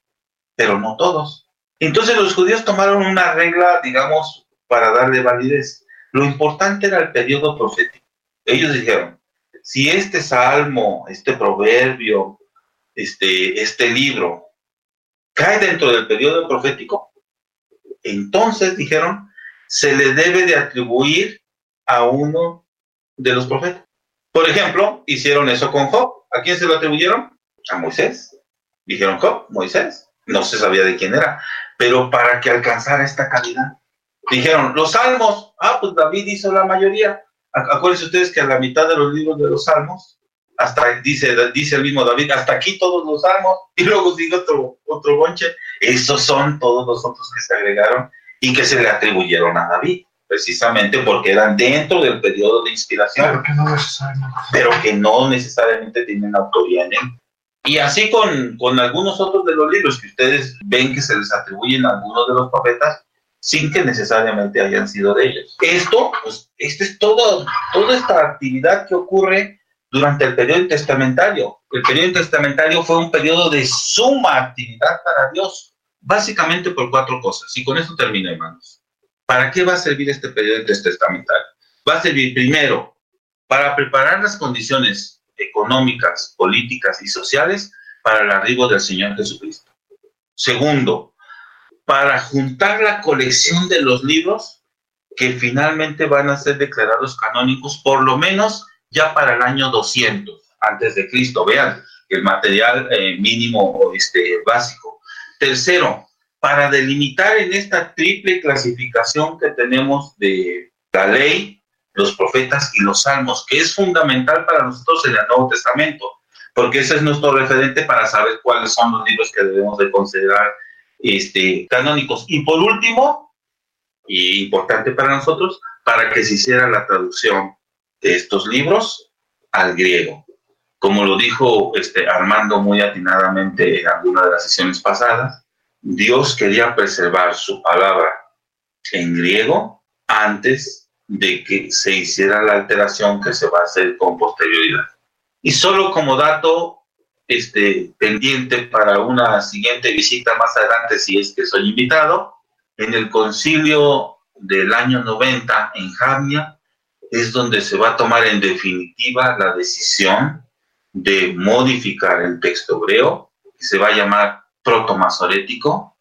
pero no todos. Entonces los judíos tomaron una regla, digamos, para darle validez. Lo importante era el periodo profético. Ellos dijeron, si este salmo, este proverbio, este, este libro cae dentro del periodo profético, entonces dijeron, se le debe de atribuir a uno de los profetas. Por ejemplo, hicieron eso con Job. ¿A quién se lo atribuyeron? A Moisés. Dijeron Job, Moisés no se sabía de quién era, pero para que alcanzara esta calidad. Dijeron, los salmos, ah, pues David hizo la mayoría. Acuérdense ustedes que a la mitad de los libros de los salmos, hasta dice, dice el mismo David, hasta aquí todos los salmos, y luego sigue otro, otro bonche. Esos son todos los otros que se agregaron y que se le atribuyeron a David, precisamente porque eran dentro del periodo de inspiración, Pero que no necesariamente. pero que no necesariamente tienen autoría en él. Y así con, con algunos otros de los libros que ustedes ven que se les atribuyen a algunos de los profetas, sin que necesariamente hayan sido de ellos. Esto, pues, esto es todo, toda esta actividad que ocurre durante el periodo testamentario. El periodo testamentario fue un periodo de suma actividad para Dios, básicamente por cuatro cosas. Y con eso termino, hermanos. ¿Para qué va a servir este periodo testamentario? Va a servir primero para preparar las condiciones económicas, políticas y sociales para el arribo del Señor Jesucristo. Segundo, para juntar la colección de los libros que finalmente van a ser declarados canónicos, por lo menos ya para el año 200 antes de Cristo. Vean el material eh, mínimo este, básico. Tercero, para delimitar en esta triple clasificación que tenemos de la ley, los profetas y los salmos, que es fundamental para nosotros en el Nuevo Testamento, porque ese es nuestro referente para saber cuáles son los libros que debemos de considerar este, canónicos. Y por último, y importante para nosotros, para que se hiciera la traducción de estos libros al griego. Como lo dijo este, Armando muy atinadamente en alguna de las sesiones pasadas, Dios quería preservar su palabra en griego antes de que se hiciera la alteración que se va a hacer con posterioridad. Y solo como dato este, pendiente para una siguiente visita más adelante, si es que soy invitado, en el concilio del año 90 en Jamnia, es donde se va a tomar en definitiva la decisión de modificar el texto hebreo, que se va a llamar protomasorético,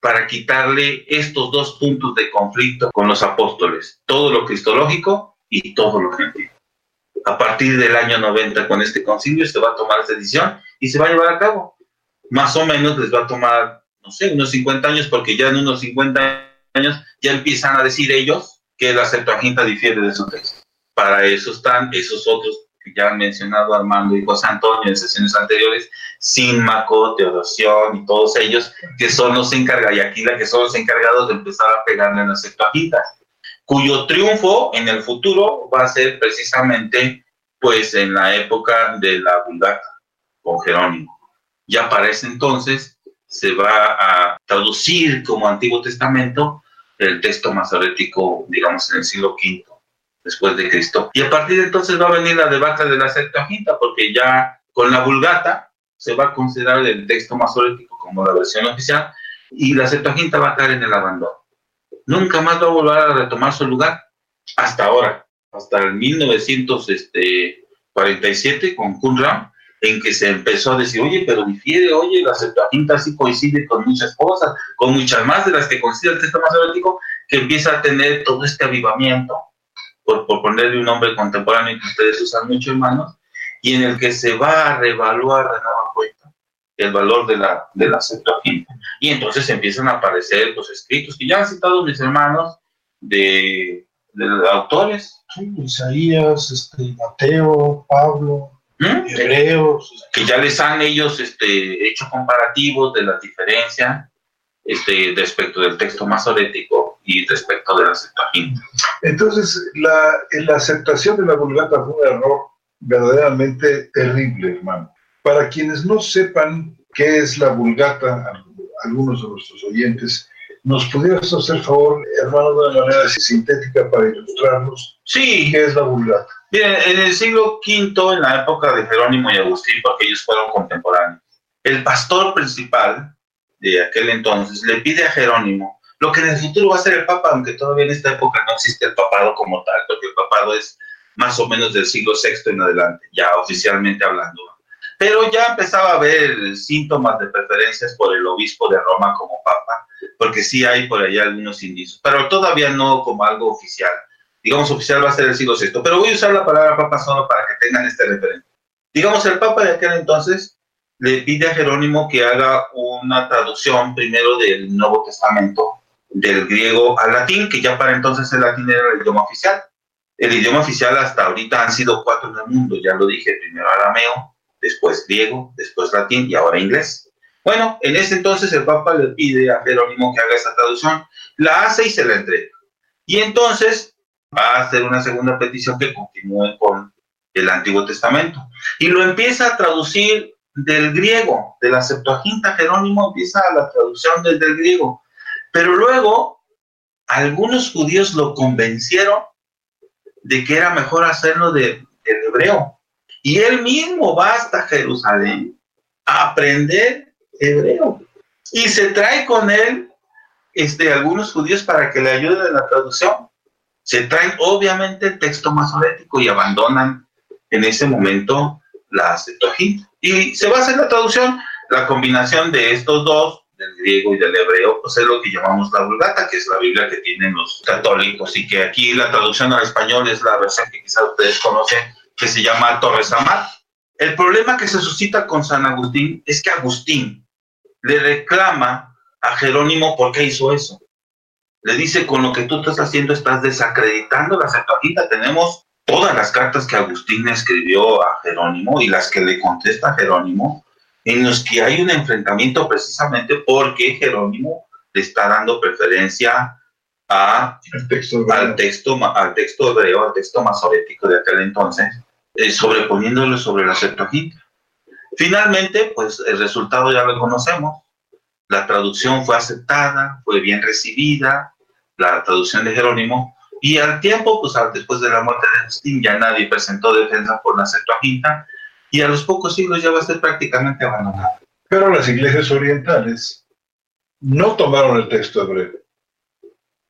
para quitarle estos dos puntos de conflicto con los apóstoles, todo lo cristológico y todo lo gentil. A partir del año 90 con este concilio se va a tomar esa decisión y se va a llevar a cabo. Más o menos les va a tomar, no sé, unos 50 años, porque ya en unos 50 años ya empiezan a decir ellos que la Septuaginta difiere de su texto. Para eso están esos otros ya han mencionado Armando y José Antonio en sesiones anteriores, Símaco, Teodosión y todos ellos, que son los encargados, y Aquila, que son los encargados de empezar a pegarle en las Septuagintas, cuyo triunfo en el futuro va a ser precisamente pues en la época de la Vulgata con Jerónimo. Ya para ese entonces se va a traducir como Antiguo Testamento el texto masorético, digamos, en el siglo V después de Cristo. Y a partir de entonces va a venir la debacle de la Septuaginta, porque ya con la Vulgata se va a considerar el texto masorético como la versión oficial y la Septuaginta va a caer en el abandono. Nunca más va a volver a retomar su lugar hasta ahora, hasta el 1947 con Qumran, en que se empezó a decir, oye, pero difiere, oye, la Septuaginta sí coincide con muchas cosas, con muchas más de las que coincide el texto masorético, que empieza a tener todo este avivamiento, por, por ponerle un nombre contemporáneo que ustedes usan mucho, hermanos, y en el que se va a reevaluar de nueva cuenta el valor de la, de la Septuaginta. Y entonces empiezan a aparecer los escritos que ya han citado mis hermanos de, de autores. Sí, Isaías, este, Mateo, Pablo, ¿Mm? Hebreos. que ya les han ellos este, hecho comparativos de la diferencia este, respecto del texto masorético y respecto de la Septuaginta. Entonces, la, la aceptación de la Vulgata fue un error verdaderamente terrible, hermano. Para quienes no sepan qué es la Vulgata, algunos de nuestros oyentes, ¿nos pudieras hacer favor, hermano, de una manera sintética para ilustrarnos Sí, qué es la Vulgata? Bien, en el siglo V, en la época de Jerónimo y Agustín, porque ellos fueron contemporáneos, el pastor principal de aquel entonces le pide a Jerónimo lo que en el futuro va a ser el Papa, aunque todavía en esta época no existe el papado como tal, porque el papado es más o menos del siglo VI en adelante, ya oficialmente hablando. Pero ya empezaba a haber síntomas de preferencias por el obispo de Roma como Papa, porque sí hay por allá algunos indicios, pero todavía no como algo oficial digamos, oficial va a ser el siglo VI. Pero voy a usar la palabra papa solo para que tengan este referente. Digamos, el papa de aquel entonces le pide a Jerónimo que haga una traducción primero del Nuevo Testamento del griego al latín, que ya para entonces el latín era el idioma oficial. El idioma oficial hasta ahorita han sido cuatro en el mundo, ya lo dije, primero arameo, después griego, después latín y ahora inglés. Bueno, en ese entonces el Papa le pide a Jerónimo que haga esa traducción, la hace y se la entrega. Y entonces va a hacer una segunda petición que continúe con el Antiguo Testamento. Y lo empieza a traducir del griego, de la Septuaginta. Jerónimo empieza la traducción desde el griego. Pero luego algunos judíos lo convencieron de que era mejor hacerlo de, del hebreo. Y él mismo va hasta Jerusalén a aprender hebreo. Y se trae con él este, algunos judíos para que le ayuden en la traducción. Se traen obviamente el texto masorético y abandonan en ese momento la Septuaginta. Y se va a hacer la traducción, la combinación de estos dos, del griego y del hebreo, pues es lo que llamamos la Vulgata, que es la Biblia que tienen los católicos y que aquí la traducción al español es la versión que quizás ustedes conocen, que se llama Torres Amar. El problema que se suscita con San Agustín es que Agustín le reclama a Jerónimo por qué hizo eso. Le dice, con lo que tú estás haciendo estás desacreditando la Septuaginta. Tenemos todas las cartas que Agustín escribió a Jerónimo y las que le contesta Jerónimo, en los que hay un enfrentamiento precisamente porque Jerónimo le está dando preferencia a, texto al, texto, al texto hebreo, al texto masorético de aquel entonces, eh, sobreponiéndolo sobre la Septuaginta. Finalmente, pues el resultado ya lo conocemos. La traducción fue aceptada, fue bien recibida, la traducción de Jerónimo, y al tiempo, pues después de la muerte de Agustín, ya nadie presentó defensa por la Septuaginta, y a los pocos siglos ya va a ser prácticamente abandonada. Pero las iglesias orientales no tomaron el texto hebreo.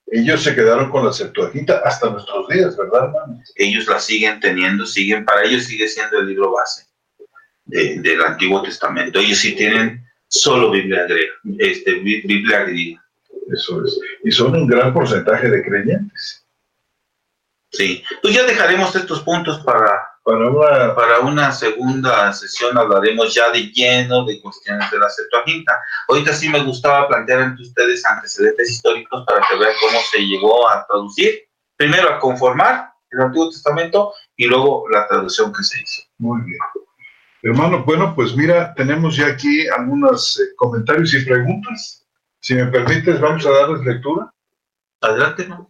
Ellos se quedaron con la Septuaginta hasta nuestros días, ¿verdad, hermano? Ellos la siguen teniendo, siguen, para ellos sigue siendo el libro base del Antiguo Testamento. Ellos sí tienen solo Biblia griega, este, Biblia griega. Eso es. Y son un gran porcentaje de creyentes. Sí, pues ya dejaremos estos puntos para, para, una, para una segunda sesión. Hablaremos ya de lleno de cuestiones de la Septuaginta. Ahorita sí me gustaba plantear ante ustedes antecedentes históricos para que vean cómo se llegó a traducir. Primero a conformar el Antiguo Testamento y luego la traducción que se hizo. Muy bien. Hermano, bueno, pues mira, tenemos ya aquí algunos eh, comentarios y preguntas. Si me permites, vamos a darles lectura. Adelante, ¿no?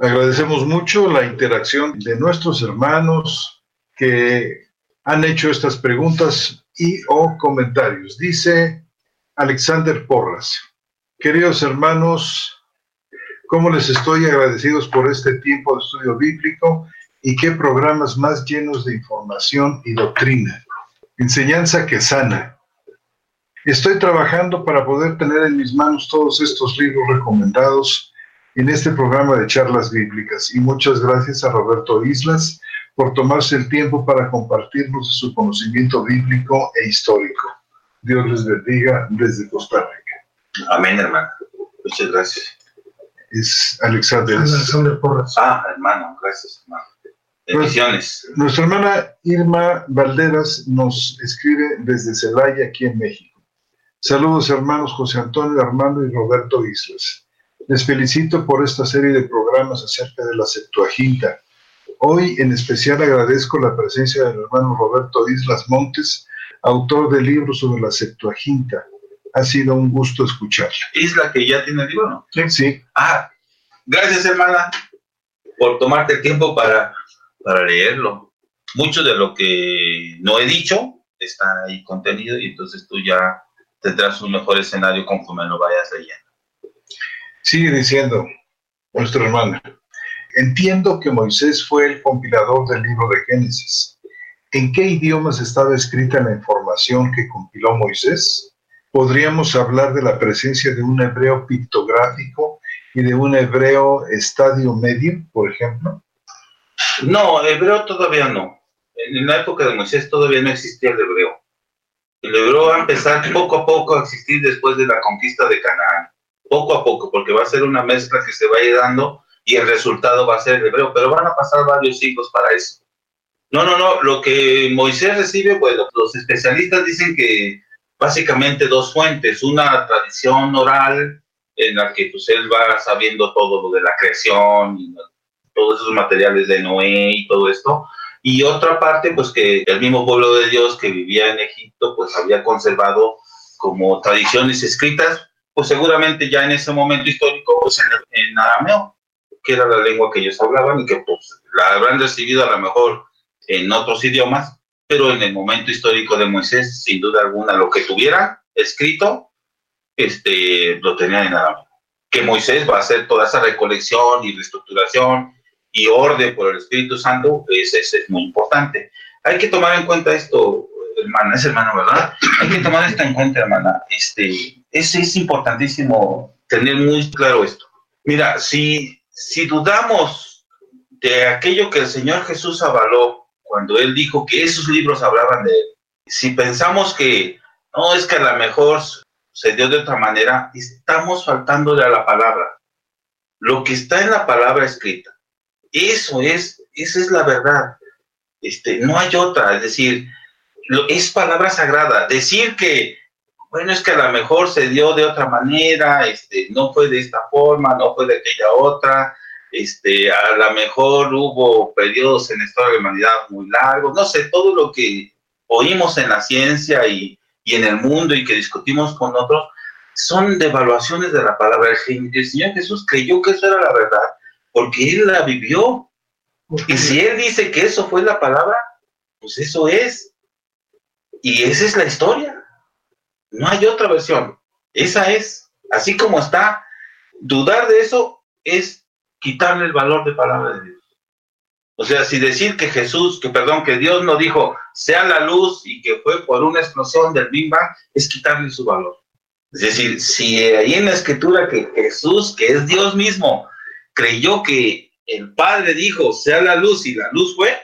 Agradecemos mucho la interacción de nuestros hermanos que han hecho estas preguntas y o comentarios. Dice Alexander Porras, queridos hermanos, ¿cómo les estoy agradecidos por este tiempo de estudio bíblico y qué programas más llenos de información y doctrina? enseñanza que sana. Estoy trabajando para poder tener en mis manos todos estos libros recomendados en este programa de charlas bíblicas y muchas gracias a Roberto Islas por tomarse el tiempo para compartirnos su conocimiento bíblico e histórico. Dios les bendiga desde Costa Rica. Amén, hermano. Muchas gracias. Es Alexander. Alexander Porras. Ah, hermano, gracias, hermano. Bendiciones. Nuestra hermana Irma Valderas nos escribe desde Celaya, aquí en México. Saludos hermanos José Antonio Armando y Roberto Islas. Les felicito por esta serie de programas acerca de la Septuaginta. Hoy en especial agradezco la presencia del hermano Roberto Islas Montes, autor del libro sobre la Septuaginta. Ha sido un gusto escucharle. Isla que ya tiene el libro, ¿no? Sí. sí. Ah, gracias hermana por tomarte el tiempo para para leerlo. Mucho de lo que no he dicho está ahí contenido y entonces tú ya tendrás un mejor escenario conforme lo vayas leyendo. Sigue diciendo nuestro hermano. Entiendo que Moisés fue el compilador del libro de Génesis. ¿En qué idiomas estaba escrita la información que compiló Moisés? ¿Podríamos hablar de la presencia de un hebreo pictográfico y de un hebreo estadio medio, por ejemplo? No, hebreo todavía no. En la época de Moisés todavía no existía el hebreo. El hebreo va a empezar poco a poco a existir después de la conquista de Canaán. Poco a poco, porque va a ser una mezcla que se va a ir dando y el resultado va a ser hebreo, pero van a pasar varios siglos para eso. No, no, no, lo que Moisés recibe, bueno, los especialistas dicen que básicamente dos fuentes, una tradición oral en la que pues él va sabiendo todo lo de la creación y todos esos materiales de Noé y todo esto. Y otra parte, pues que el mismo pueblo de Dios que vivía en Egipto, pues había conservado como tradiciones escritas, pues seguramente ya en ese momento histórico, pues en, arameo, que era la lengua que ellos hablaban y que pues la habrán recibido a lo mejor en otros idiomas, pero en el momento histórico de Moisés, sin duda alguna, lo que tuviera escrito, este, lo tenían en arameo. Que Moisés va a hacer toda esa recolección y reestructuración y orden por el Espíritu Santo, es, es, es muy importante. Hay que tomar en cuenta esto, hermana, es hermano, ¿verdad? Hay que tomar esto en cuenta, hermana. Este, es, es importantísimo tener muy claro esto. Mira, si, si dudamos de aquello que el Señor Jesús avaló cuando Él dijo que esos libros hablaban de Él, si pensamos que no es que a lo mejor se dio de otra manera, estamos faltándole a la palabra. Lo que está en la palabra escrita, eso es, esa es la verdad. Este, no hay otra, es decir, es palabra sagrada. Decir que, bueno, es que a lo mejor se dio de otra manera, este, no fue de esta forma, no fue de aquella otra, este, a lo mejor hubo periodos en la historia de la humanidad muy largos, no sé, todo lo que oímos en la ciencia y, y en el mundo y que discutimos con otros, son devaluaciones de la palabra. El Señor Jesús creyó que eso era la verdad porque Él la vivió. Y si Él dice que eso fue la palabra, pues eso es. Y esa es la historia. No hay otra versión. Esa es. Así como está. Dudar de eso es quitarle el valor de palabra de Dios. O sea, si decir que Jesús, que perdón, que Dios no dijo sea la luz y que fue por una explosión del Big Bang, es quitarle su valor. Es decir, si ahí en la escritura que Jesús, que es Dios mismo, creyó que el Padre dijo sea la luz y la luz fue,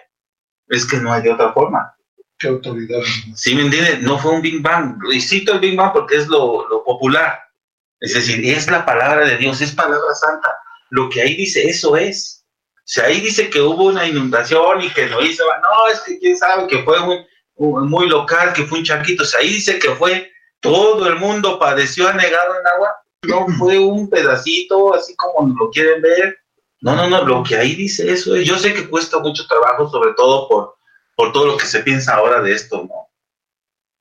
es que no hay de otra forma. ¿Qué autoridad? Sí, me entiende, no fue un Big Bang. Y cito el Big Bang porque es lo, lo popular. Es decir, es la palabra de Dios, es palabra santa. Lo que ahí dice, eso es. Sea, ahí dice que hubo una inundación y que no hizo, no, es que quién sabe que fue muy, local, que fue un chaquito. Sea, ahí dice que fue todo el mundo padeció anegado en agua. No fue un pedacito, así como lo quieren ver. No, no, no, lo que ahí dice eso es, yo sé que cuesta mucho trabajo, sobre todo por por todo lo que se piensa ahora de esto, ¿no?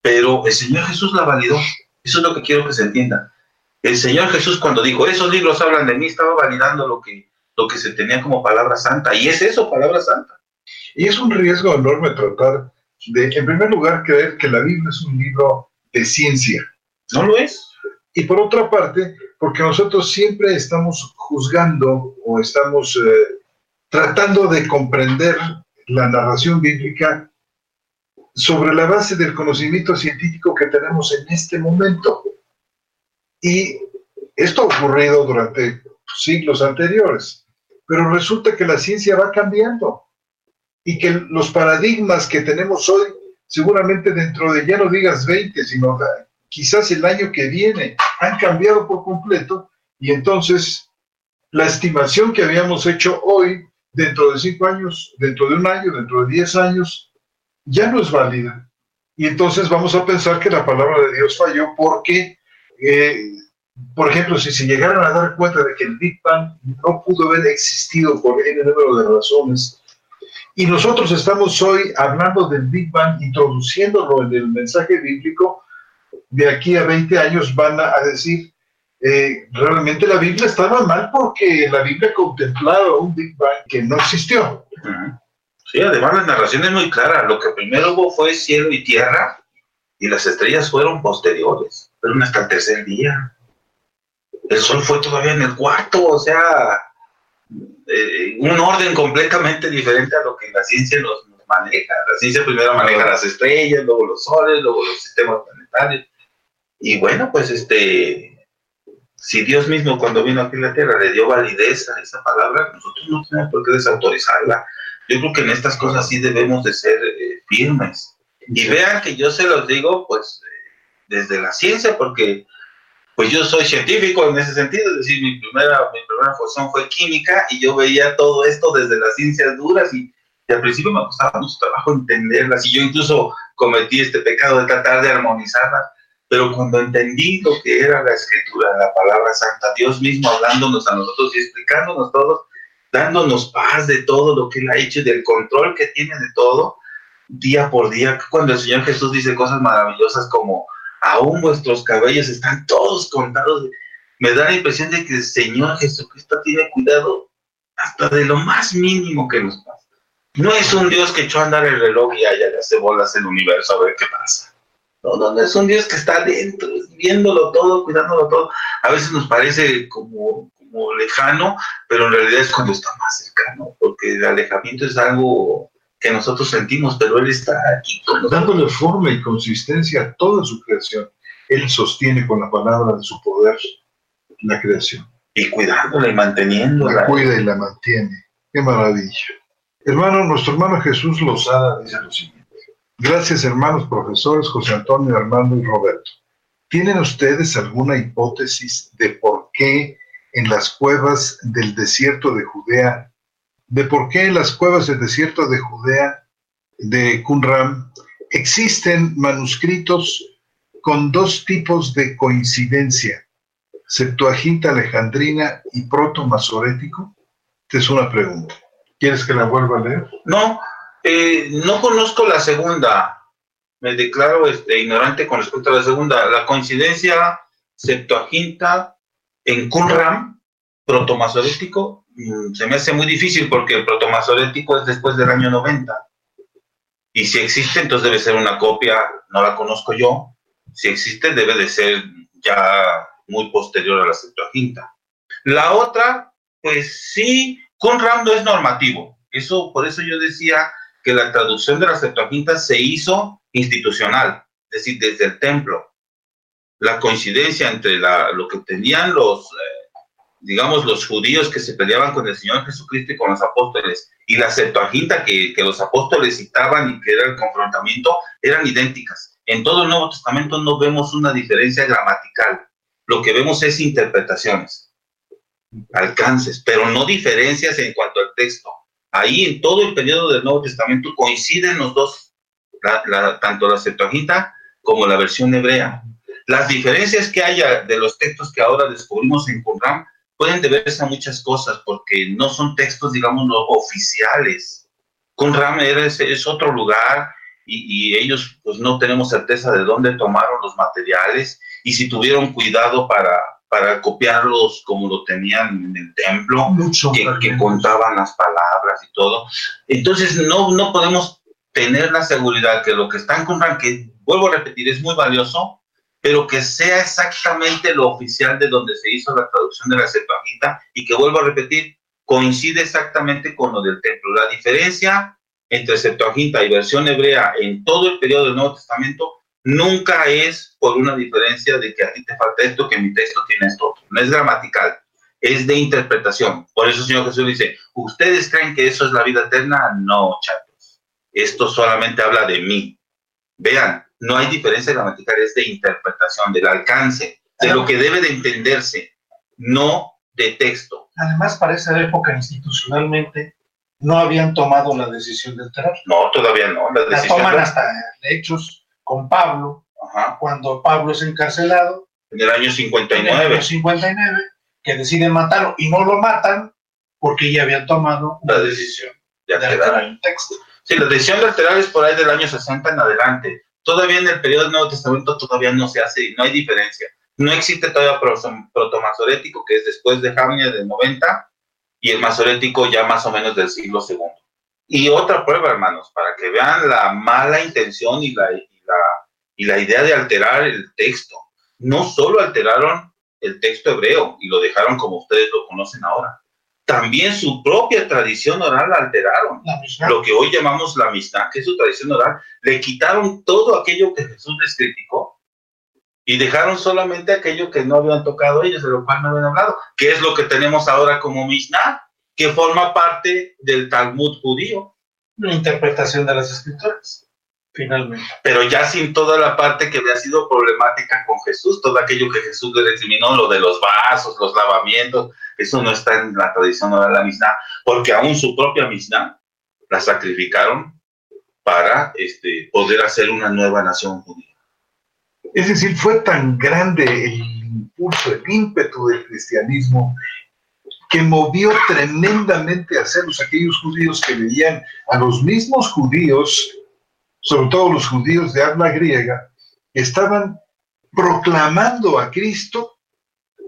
Pero el Señor Jesús la validó. Eso es lo que quiero que se entienda. El Señor Jesús cuando dijo, esos libros hablan de mí, estaba validando lo que, lo que se tenía como palabra santa. Y es eso, palabra santa. Y es un riesgo enorme tratar de, en primer lugar, creer que la Biblia es un libro de ciencia. No lo es. Y por otra parte, porque nosotros siempre estamos juzgando o estamos eh, tratando de comprender la narración bíblica sobre la base del conocimiento científico que tenemos en este momento. Y esto ha ocurrido durante siglos anteriores, pero resulta que la ciencia va cambiando y que los paradigmas que tenemos hoy, seguramente dentro de, ya no digas 20, sino quizás el año que viene, han cambiado por completo y entonces la estimación que habíamos hecho hoy dentro de cinco años, dentro de un año, dentro de diez años, ya no es válida. Y entonces vamos a pensar que la palabra de Dios falló porque, eh, por ejemplo, si se llegaran a dar cuenta de que el Big Bang no pudo haber existido por el número de razones, y nosotros estamos hoy hablando del Big Bang, introduciéndolo en el mensaje bíblico, de aquí a 20 años van a decir, eh, realmente la Biblia estaba mal porque la Biblia contemplaba un Big Bang que no existió. Sí, además la narración es muy clara. Lo que primero hubo fue cielo y tierra y las estrellas fueron posteriores, fueron hasta el tercer día. El sol fue todavía en el cuarto, o sea, eh, un orden completamente diferente a lo que la ciencia nos, nos maneja. La ciencia primero maneja las estrellas, luego los soles, luego los sistemas planetarios. Y bueno, pues este, si Dios mismo cuando vino aquí a la tierra le dio validez a esa palabra, nosotros no tenemos por qué desautorizarla. Yo creo que en estas cosas sí debemos de ser eh, firmes. Y vean que yo se los digo, pues, eh, desde la ciencia, porque pues yo soy científico en ese sentido, es decir, mi primera, mi primera función fue química y yo veía todo esto desde las ciencias duras y, y al principio me costaba mucho trabajo entenderlas y yo incluso cometí este pecado de tratar de armonizarlas pero cuando entendí lo que era la escritura, la palabra santa, Dios mismo hablándonos a nosotros y explicándonos todo, dándonos paz de todo lo que Él ha hecho y del control que tiene de todo, día por día, cuando el Señor Jesús dice cosas maravillosas como, aún vuestros cabellos están todos contados. Me da la impresión de que el Señor Jesucristo tiene cuidado hasta de lo más mínimo que nos pasa. No es un Dios que echó a andar el reloj y allá le hace bolas el universo a ver qué pasa. No, no, no es un Dios que está dentro, viéndolo todo, cuidándolo todo. A veces nos parece como, como lejano, pero en realidad es cuando está más cercano, porque el alejamiento es algo que nosotros sentimos, pero Él está aquí. Dándole forma y consistencia a toda su creación. Él sostiene con la palabra de su poder la creación. Y cuidándola y manteniéndola. La cuida y la mantiene. Qué maravilla. Hermano, nuestro hermano Jesús Lozada dice lo siguiente. Gracias, hermanos profesores José Antonio, Armando y Roberto. ¿Tienen ustedes alguna hipótesis de por qué en las cuevas del desierto de Judea, de por qué en las cuevas del desierto de Judea, de Qumran, existen manuscritos con dos tipos de coincidencia, Septuaginta Alejandrina y Proto-Masorético? Esta es una pregunta. ¿Quieres que la vuelva a leer? No, eh, no conozco la segunda. Me declaro este, ignorante con respecto a la segunda. La coincidencia Septuaginta en Qumran, protomasorético, mm, se me hace muy difícil porque el protomasorético es después del año 90. Y si existe, entonces debe ser una copia, no la conozco yo. Si existe, debe de ser ya muy posterior a la Septuaginta. La otra, pues sí, Qumran no es normativo. Eso, por eso yo decía que la traducción de la Septuaginta se hizo institucional, es decir, desde el templo. La coincidencia entre lo que tenían los, eh, digamos, los judíos que se peleaban con el Señor Jesucristo y con los apóstoles, y la Septuaginta que, que los apóstoles citaban y que era el confrontamiento, eran idénticas. En todo el Nuevo Testamento no vemos una diferencia gramatical. Lo que vemos es interpretaciones, alcances, pero no diferencias en cuanto al texto ahí en todo el periodo del Nuevo Testamento coinciden los dos, tanto la Septuaginta como la versión hebrea. Las diferencias que haya de los textos que ahora descubrimos en Qumran pueden deberse a muchas cosas, porque no son textos, digamos, oficiales. Qumran es, es otro lugar y, y, ellos, pues no tenemos certeza de dónde tomaron los materiales y si tuvieron cuidado para, para copiarlos como lo tenían en el templo, que, contaban las palabras y todo. Entonces, no, no podemos tener la seguridad que lo que están comprando, que vuelvo a repetir, es muy valioso, pero que sea exactamente lo oficial de donde se hizo la traducción de la Septuaginta y que vuelvo a repetir, coincide exactamente con lo del templo. La diferencia entre Septuaginta y versión hebrea en todo el periodo del Nuevo Testamento nunca es por una diferencia de que a ti te falta esto, que mi texto tiene esto. No es gramatical, es de interpretación. Por eso el Señor Jesús dice, ¿ustedes creen que eso es la vida eterna? No, chatos. Esto solamente habla de mí. Vean, no hay diferencia gramatical, es de interpretación, del alcance, de lo que debe de entenderse, no de texto. Además, para esa época institucionalmente no habían tomado la decisión de alterar. No, todavía no. La, la toman hasta hechos con Pablo, cuando Pablo es encarcelado. En el año 59. En el año 59, que deciden matarlo y no lo matan porque ya habían tomado la decisión de alterar el texto. Sí, la decisión de alterar es por ahí del año 60 en adelante. Todavía en el periodo del Nuevo Testamento todavía no se hace, no hay diferencia. No existe todavía protomasorético, que es después de Jamnia del 90, y el masorético ya más o menos del siglo II. Y otra prueba, hermanos, para que vean la mala intención y la, y la idea de alterar el texto. No solo alteraron el texto hebreo y lo dejaron como ustedes lo conocen ahora, también su propia tradición oral la alteraron. lo que hoy llamamos la Mishnah, que es su tradición oral, le quitaron todo aquello que Jesús les criticó y dejaron solamente aquello que no habían tocado ellos, de lo cual no habían hablado, que es lo que tenemos ahora como Mishnah, que forma parte del Talmud judío. La interpretación de las escrituras finalmente. Pero ya sin toda la parte que había sido problemática con Jesús, todo aquello que Jesús le recriminó, lo de los vasos, los lavamientos, eso no está en la tradición de la Mishnah, porque aún su propia Mishnah la sacrificaron para este, poder hacer una nueva nación judía. Es decir, fue tan grande el impulso, el ímpetu del cristianismo que movió tremendamente a celos aquellos judíos que veían a los mismos judíos sobre todo los judíos de habla griega, estaban proclamando a Cristo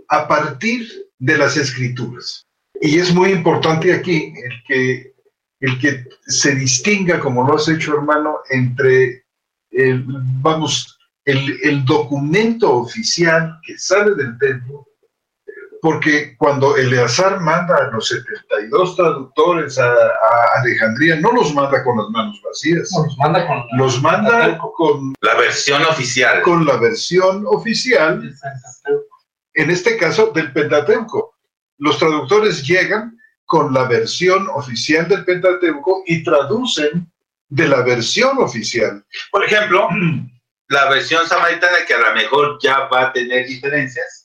a partir de las escrituras. Y es muy importante aquí el que, el que se distinga, como lo has hecho hermano, entre, el, vamos, el, el documento oficial que sale del templo porque cuando Eleazar manda a los 72 traductores a, Alejandría, no los manda con las manos vacías. los manda con la, los manda con la versión oficial. Con la versión oficial, en este caso del Pentateuco. Los traductores llegan con la versión oficial del Pentateuco y traducen de la versión oficial. Por ejemplo, la versión samaritana que a lo mejor ya va a tener diferencias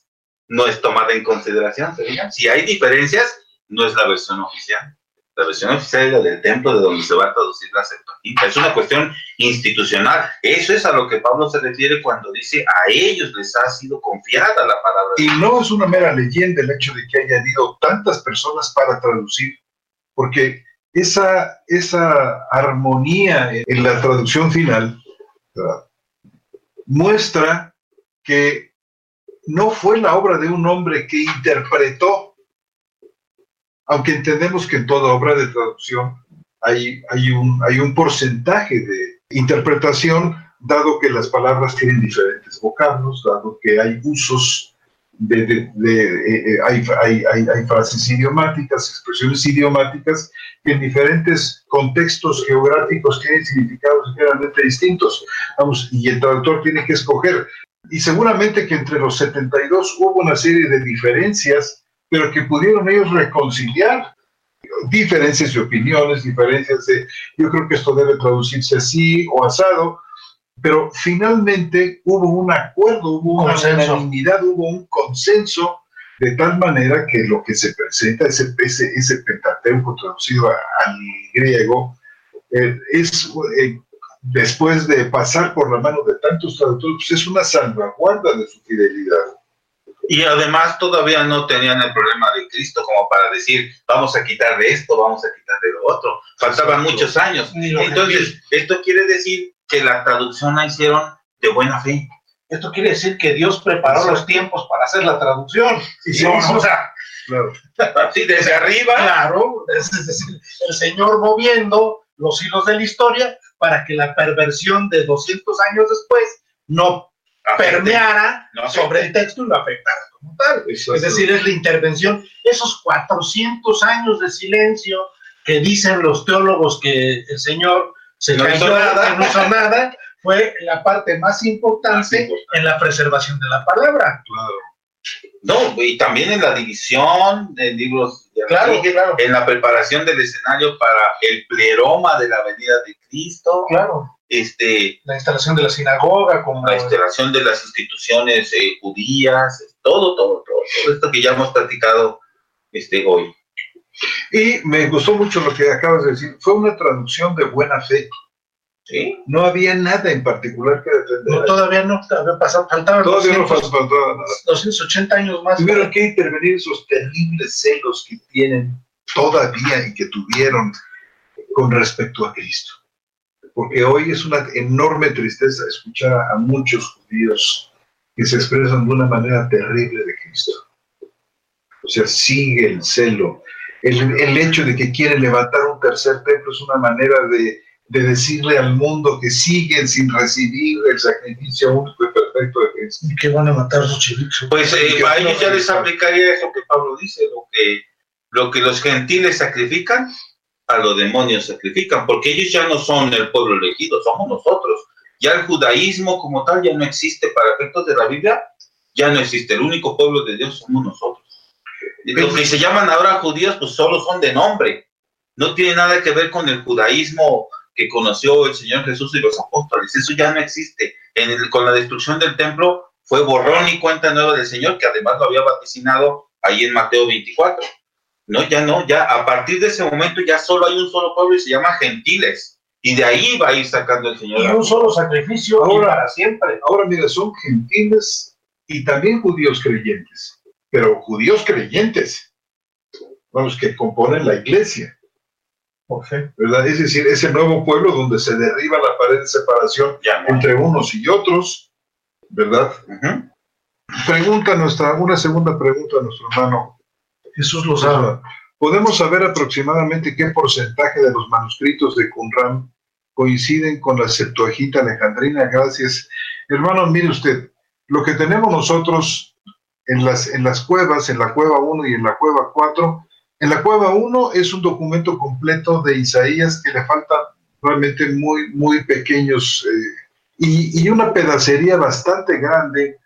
no es tomada en consideración. Si hay diferencias, no es la versión oficial. La versión oficial es la del templo de donde se va a traducir la Septuaginta. Es una cuestión institucional. Eso es a lo que Pablo se refiere cuando dice a ellos les ha sido confiada la palabra. Y no es una mera leyenda el hecho de que hayan ido tantas personas para traducir, porque esa, esa armonía en la traducción final muestra que no fue la obra de un hombre que interpretó, aunque entendemos que en toda obra de traducción hay, un, porcentaje de interpretación, dado que las palabras tienen diferentes vocablos, dado que hay usos de, eh, eh, hay, frases idiomáticas, expresiones idiomáticas que en diferentes contextos geográficos tienen significados generalmente distintos. Y el traductor tiene que escoger y seguramente que entre los 72 hubo una serie de diferencias, pero que pudieron ellos reconciliar diferencias de opiniones, diferencias de, yo creo que esto debe traducirse así o asado, pero finalmente hubo un acuerdo, hubo una unanimidad, hubo un consenso, de tal manera que lo que se presenta, ese, ese, ese Pentateuco traducido al griego, eh, es eh, después de pasar por la mano de tantos traductores, pues es una salvaguarda de su fidelidad. Y además todavía no tenían el problema de Cristo como para decir, vamos a quitar de esto, vamos a quitar de lo otro. Faltaban muchos años. Entonces, esto quiere decir que la traducción la hicieron de buena fe. Esto quiere decir que Dios preparó los tiempos para hacer la traducción. Y o sea, claro. sí, desde arriba. Claro, el Señor moviendo los hilos de la historia para que la perversión de 200 años después no permeara sobre el texto y lo afectara como tal. Es decir, es la intervención, esos 400 años de silencio que dicen los teólogos que el Señor se no hizo nada, no hizo nada, fue la parte más importante en la preservación de la palabra. Claro. No, y también en la división de libros, claro, claro. en la preparación del escenario para el pleroma de la venida de Cristo. Claro. Este, la instalación de la sinagoga, como la instalación de las instituciones eh, judías, todo, todo, todo, todo esto que ya hemos platicado este, hoy. Y me gustó mucho lo que acabas de decir. Fue una traducción de buena fe. No había nada en particular que defender. No, todavía no, había pasado, faltaban todavía 200, no faltaba nada. 280 años más. Tuvieron que intervenir esos terribles celos que tienen todavía y que tuvieron con respecto a Cristo. Porque hoy es una enorme tristeza escuchar a muchos judíos que se expresan de una manera terrible de Cristo. O sea, sigue el celo. El, el hecho de que quieren levantar un tercer templo es una manera de de decirle al mundo que siguen sin recibir el sacrificio único y perfecto de Cristo. Y que van a matar sus chivitos. Pues eh, a ellos ya les aplicaría eso que Pablo dice, lo que, lo que los gentiles sacrifican, a los demonios sacrifican, porque ellos ya no son el pueblo elegido, somos nosotros. Ya el judaísmo como tal ya no existe para efectos de la Biblia, ya no existe. El único pueblo de Dios somos nosotros. Los que se llaman ahora judíos, pues solo son de nombre. No tiene nada que ver con el judaísmo que conoció el Señor Jesús y los apóstoles. Eso ya no existe. En con la destrucción del templo fue borrón y cuenta nueva del Señor, que además lo había vaticinado ahí en Mateo 24. No, ya no, ya a partir de ese momento ya solo hay un solo pueblo y se llama gentiles. Y de ahí va a ir sacando el Señor. Y un solo sacrificio ahora, para siempre. Ahora, mira, son gentiles y también judíos creyentes, pero judíos creyentes, vamos, que componen la iglesia. ¿Verdad? Es decir, ese nuevo pueblo donde se derriba la pared de separación entre unos y otros, ¿verdad? Pregunta nuestra, una segunda pregunta a nuestro hermano Jesús Lozada. ¿Podemos saber aproximadamente qué porcentaje de los manuscritos de Qumran coinciden con la Septuaginta alejandrina? Gracias. Hermano, mire usted, lo que tenemos nosotros en las, en las cuevas, en la cueva 1 y en la cueva 4, en la cueva 1 es un documento completo de Isaías que le falta realmente muy, muy pequeños eh, y, una pedacería bastante grande,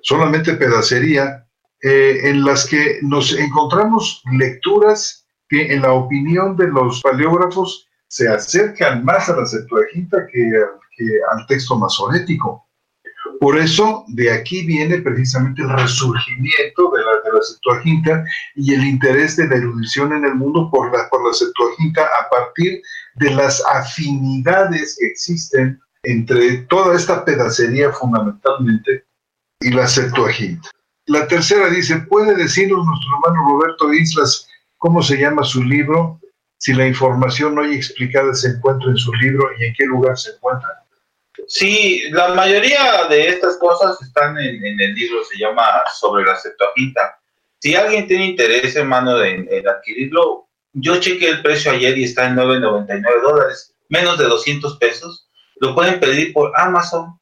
solamente pedacería, eh, en las que nos encontramos lecturas que en la opinión de los paleógrafos se acercan más a la Septuaginta que, que al texto masorético. Por eso, de aquí viene precisamente el resurgimiento de la, de Septuaginta y el interés de la erudición en el mundo por la, por la Septuaginta a partir de las afinidades que existen entre toda esta pedacería fundamentalmente y la Septuaginta. La tercera dice, ¿puede decirnos nuestro hermano Roberto Islas cómo se llama su libro? Si la información hay explicada se encuentra en su libro y en qué lugar se encuentra. Sí, la mayoría de estas cosas están en, el libro, se llama Sobre la Septuaginta. Si alguien tiene interés, hermano, en, en adquirirlo, yo chequé el precio ayer y está en 9.99 dólares, menos de 200 pesos. Lo pueden pedir por Amazon,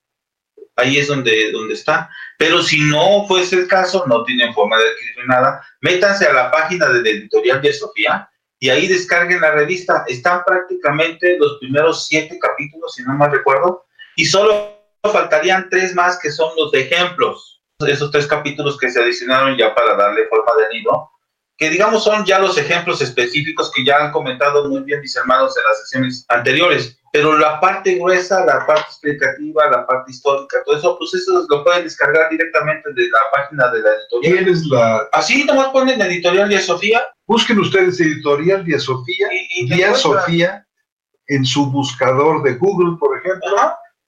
ahí es donde, donde está. Pero si no fuese el caso, no tienen forma de adquirir nada, métanse a la página de la editorial de Sofía y ahí descarguen la revista. Están prácticamente los primeros siete capítulos, si no mal recuerdo, y solo faltarían tres más que son los de ejemplos. Esos tres capítulos que se adicionaron ya para darle forma de libro, que digamos son ya los ejemplos específicos que ya han comentado muy bien mis hermanos en las sesiones anteriores. Pero la parte gruesa, la parte explicativa, la parte histórica, todo eso, pues eso lo pueden descargar directamente de la página de la editorial. ¿Quién es la...? Así nomás ponen editorial Día Sofía. Busquen ustedes editorial Día Sofía, y, Día Sofía en su buscador de Google, por ejemplo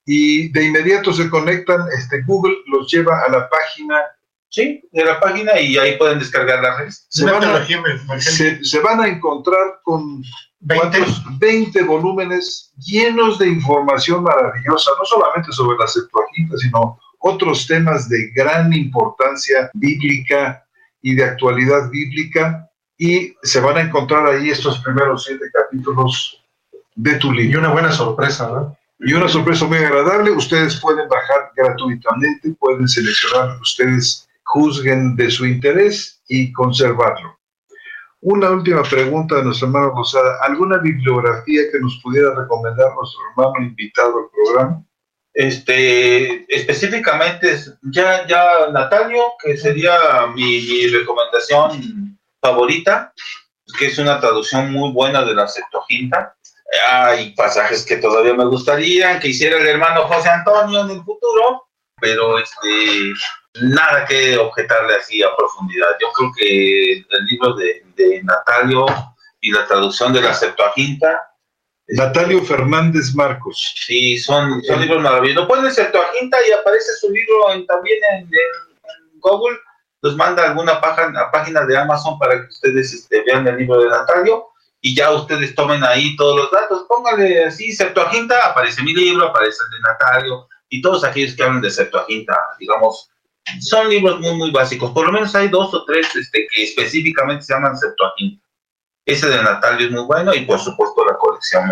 y de inmediato se conectan, este, Google los lleva a la página. Sí, de la página y ahí pueden descargar la revista. Se, van a, encontrar con 20. volúmenes llenos de información maravillosa, no solamente sobre la Septuaginta, sino otros temas de gran importancia bíblica y de actualidad bíblica. Y se van a encontrar ahí estos primeros siete capítulos de tu libro. Y una buena sorpresa, ¿no? Y una sorpresa muy agradable, ustedes pueden bajar gratuitamente, pueden seleccionar, ustedes juzguen de su interés y conservarlo. Una última pregunta de nuestra hermano Rosada. ¿Alguna bibliografía que nos pudiera recomendar nuestro hermano invitado al programa? Este, específicamente, ya, ya Natalio, que sería mi, mi recomendación favorita, que es una traducción muy buena de la Septuaginta hay pasajes que todavía me gustaría que hiciera el hermano José Antonio en el futuro, pero este, nada que objetarle así a profundidad. Yo creo que el libro de, Natalio y la traducción de la Septuaginta. Natalio Fernández Marcos. Sí, son, son libros maravillosos. Ponen Septuaginta y aparece su libro también en, Google. Los manda alguna página, página de Amazon para que ustedes este, vean el libro de Natalio y ya ustedes tomen ahí todos los datos, póngale así Septuaginta, aparece mi libro, aparece el de Natalio y todos aquellos que hablan de Septuaginta, digamos, son libros muy, muy básicos. Por lo menos hay dos o tres este, que específicamente se llaman Septuaginta. Ese de Natalio es muy bueno y por supuesto la colección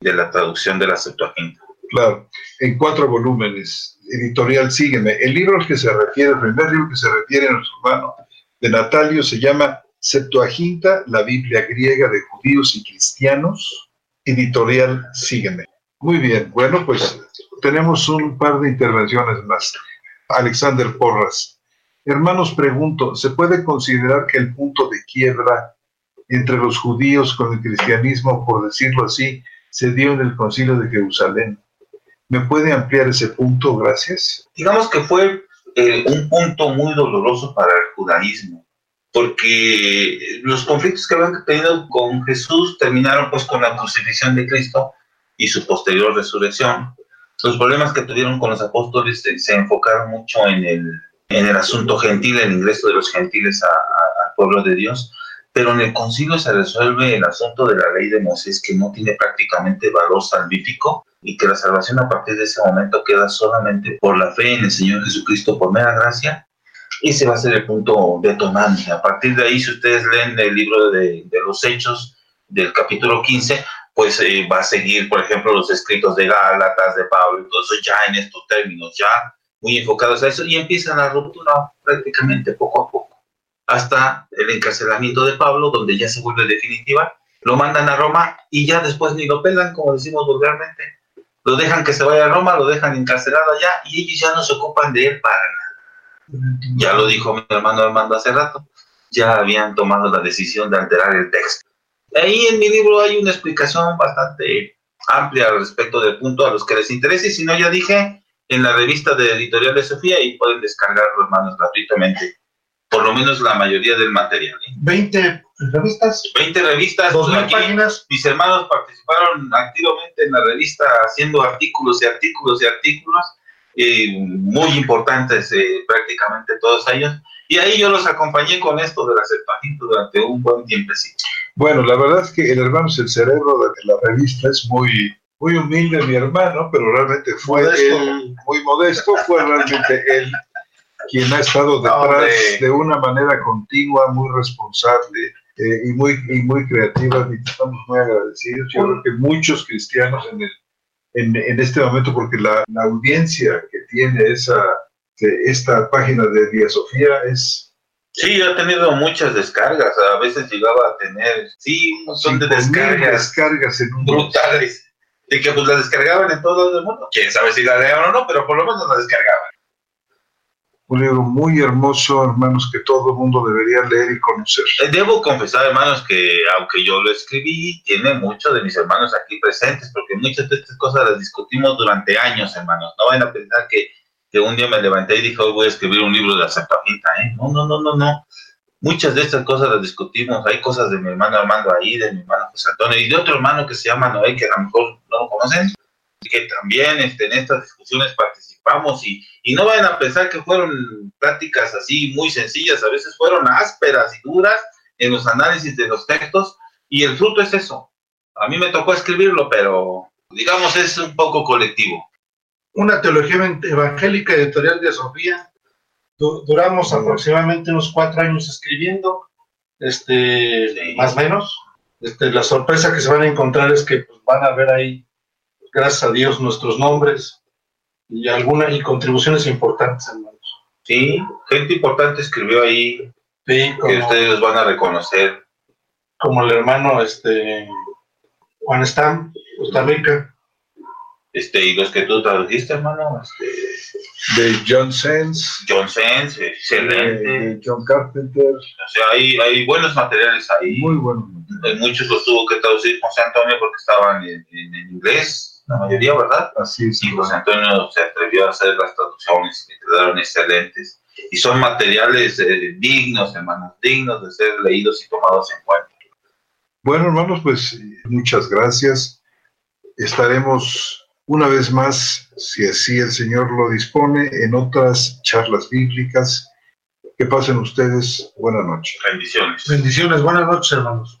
de la traducción de la Septuaginta. Claro, en cuatro volúmenes, editorial Sígueme. El libro que se refiere, el primer libro que se refiere a nuestro hermano de Natalio se llama Septuaginta, la Biblia griega de judíos y cristianos, editorial Sígueme. Muy bien, bueno, pues tenemos un par de intervenciones más. Alexander Porras. Hermanos, pregunto, ¿se puede considerar que el punto de quiebra entre los judíos con el cristianismo, por decirlo así, se dio en el concilio de Jerusalén? ¿Me puede ampliar ese punto? Gracias. Digamos que fue eh, un punto muy doloroso para el judaísmo porque los conflictos que habían tenido con Jesús terminaron pues con la crucifixión de Cristo y su posterior resurrección. Los problemas que tuvieron con los apóstoles se, enfocaron mucho en el, en el asunto gentil, el ingreso de los gentiles al pueblo de Dios, pero en el concilio se resuelve el asunto de la ley de Moisés que no tiene prácticamente valor salvífico y que la salvación a partir de ese momento queda solamente por la fe en el Señor Jesucristo por mera gracia. Ese va a ser el punto detonante. A partir de ahí, si ustedes leen el libro de, de los Hechos del capítulo 15, pues eh, va a seguir, por ejemplo, los escritos de Gálatas, de Pablo, y todo eso ya en estos términos, ya muy enfocados a eso, y empieza la ruptura prácticamente poco a poco, hasta el encarcelamiento de Pablo, donde ya se vuelve definitiva, lo mandan a Roma y ya después ni lo pelan, como decimos vulgarmente, lo dejan que se vaya a Roma, lo dejan encarcelado allá, y ellos ya no se ocupan de él para nada. Ya lo dijo mi hermano Armando hace rato, ya habían tomado la decisión de alterar el texto. Ahí en mi libro hay una explicación bastante amplia al respecto del punto a los que les interese. Si no, ya dije en la revista de Editorial de Sofía y pueden descargarlo, hermanos, gratuitamente. Por lo menos la mayoría del material. ¿eh? 20 revistas. 20 revistas. 2000 páginas. Mis hermanos participaron activamente en la revista haciendo artículos y artículos y artículos. Eh, muy importantes eh, prácticamente todos ellos. Y ahí yo los acompañé con esto de la Septuaginta durante un buen tiempecito. Bueno, la verdad es que el hermano es el cerebro de la revista, es muy, muy humilde mi hermano, pero realmente fue Modesto. él, muy modesto, fue realmente él quien ha estado detrás Hombre. de una manera continua, muy responsable eh, y, muy, y muy creativa. Y estamos muy agradecidos. Yo creo que muchos cristianos en, el, en, en este momento, porque la, la audiencia que tiene esa, esta página de Día Sofía es Sí, ha tenido muchas descargas. A veces llegaba a tener, sí, un montón de 5.000 descargas descargas en un brutales. De que pues la descargaban en todo el mundo. Quién sabe si la leían o no, pero por lo menos la descargaban. Un libro muy hermoso, hermanos, que todo el mundo debería leer y conocer. Eh, Debo confesar, hermanos, que aunque yo lo escribí, tiene muchos de mis hermanos aquí presentes, porque muchas de estas cosas las discutimos durante años, hermanos. No vayan a pensar que, que un día me levanté y dije, hoy voy a escribir un libro de la Septuaginta, ¿eh? No, no, no, no, no. Muchas de estas cosas las discutimos. Hay cosas de mi hermano Armando ahí, de mi hermano José Antonio y de otro hermano que se llama Noé, que a lo mejor no lo conocen, que también este, en estas discusiones participamos y, y no vayan a pensar que fueron prácticas así muy sencillas, a veces fueron ásperas y duras en los análisis de los textos y el fruto es eso. A mí me tocó escribirlo, pero digamos es un poco colectivo. Una teología evangélica editorial de Sofía. Du- duramos aproximadamente unos cuatro años escribiendo, este, Sí. más o menos. Este, la sorpresa que se van a encontrar es que pues, van a ver ahí, gracias a Dios, nuestros nombres y algunas y contribuciones importantes, hermanos. Sí, gente importante escribió ahí Sí, que como, ustedes los van a reconocer. como el hermano este, Juan Stam, Costa Rica. Este, y los que tú tradujiste, hermano, este, De John Sens, John Sens, excelente. de John Carpenter, O sea, hay, hay buenos materiales ahí. muy bueno. Eh, Muchos los tuvo que traducir José Antonio porque estaban en, en- en inglés, la mayoría, ¿verdad? Así es. Y José Antonio se atrevió a hacer las traducciones y quedaron excelentes. Y son materiales eh, dignos, hermanos, dignos de ser leídos y tomados en cuenta. Bueno, hermanos, pues eh, muchas gracias. Estaremos una vez más, si así el Señor lo dispone, en otras charlas bíblicas. Que pasen ustedes buena noche. Bendiciones. Bendiciones, buenas noches, hermanos.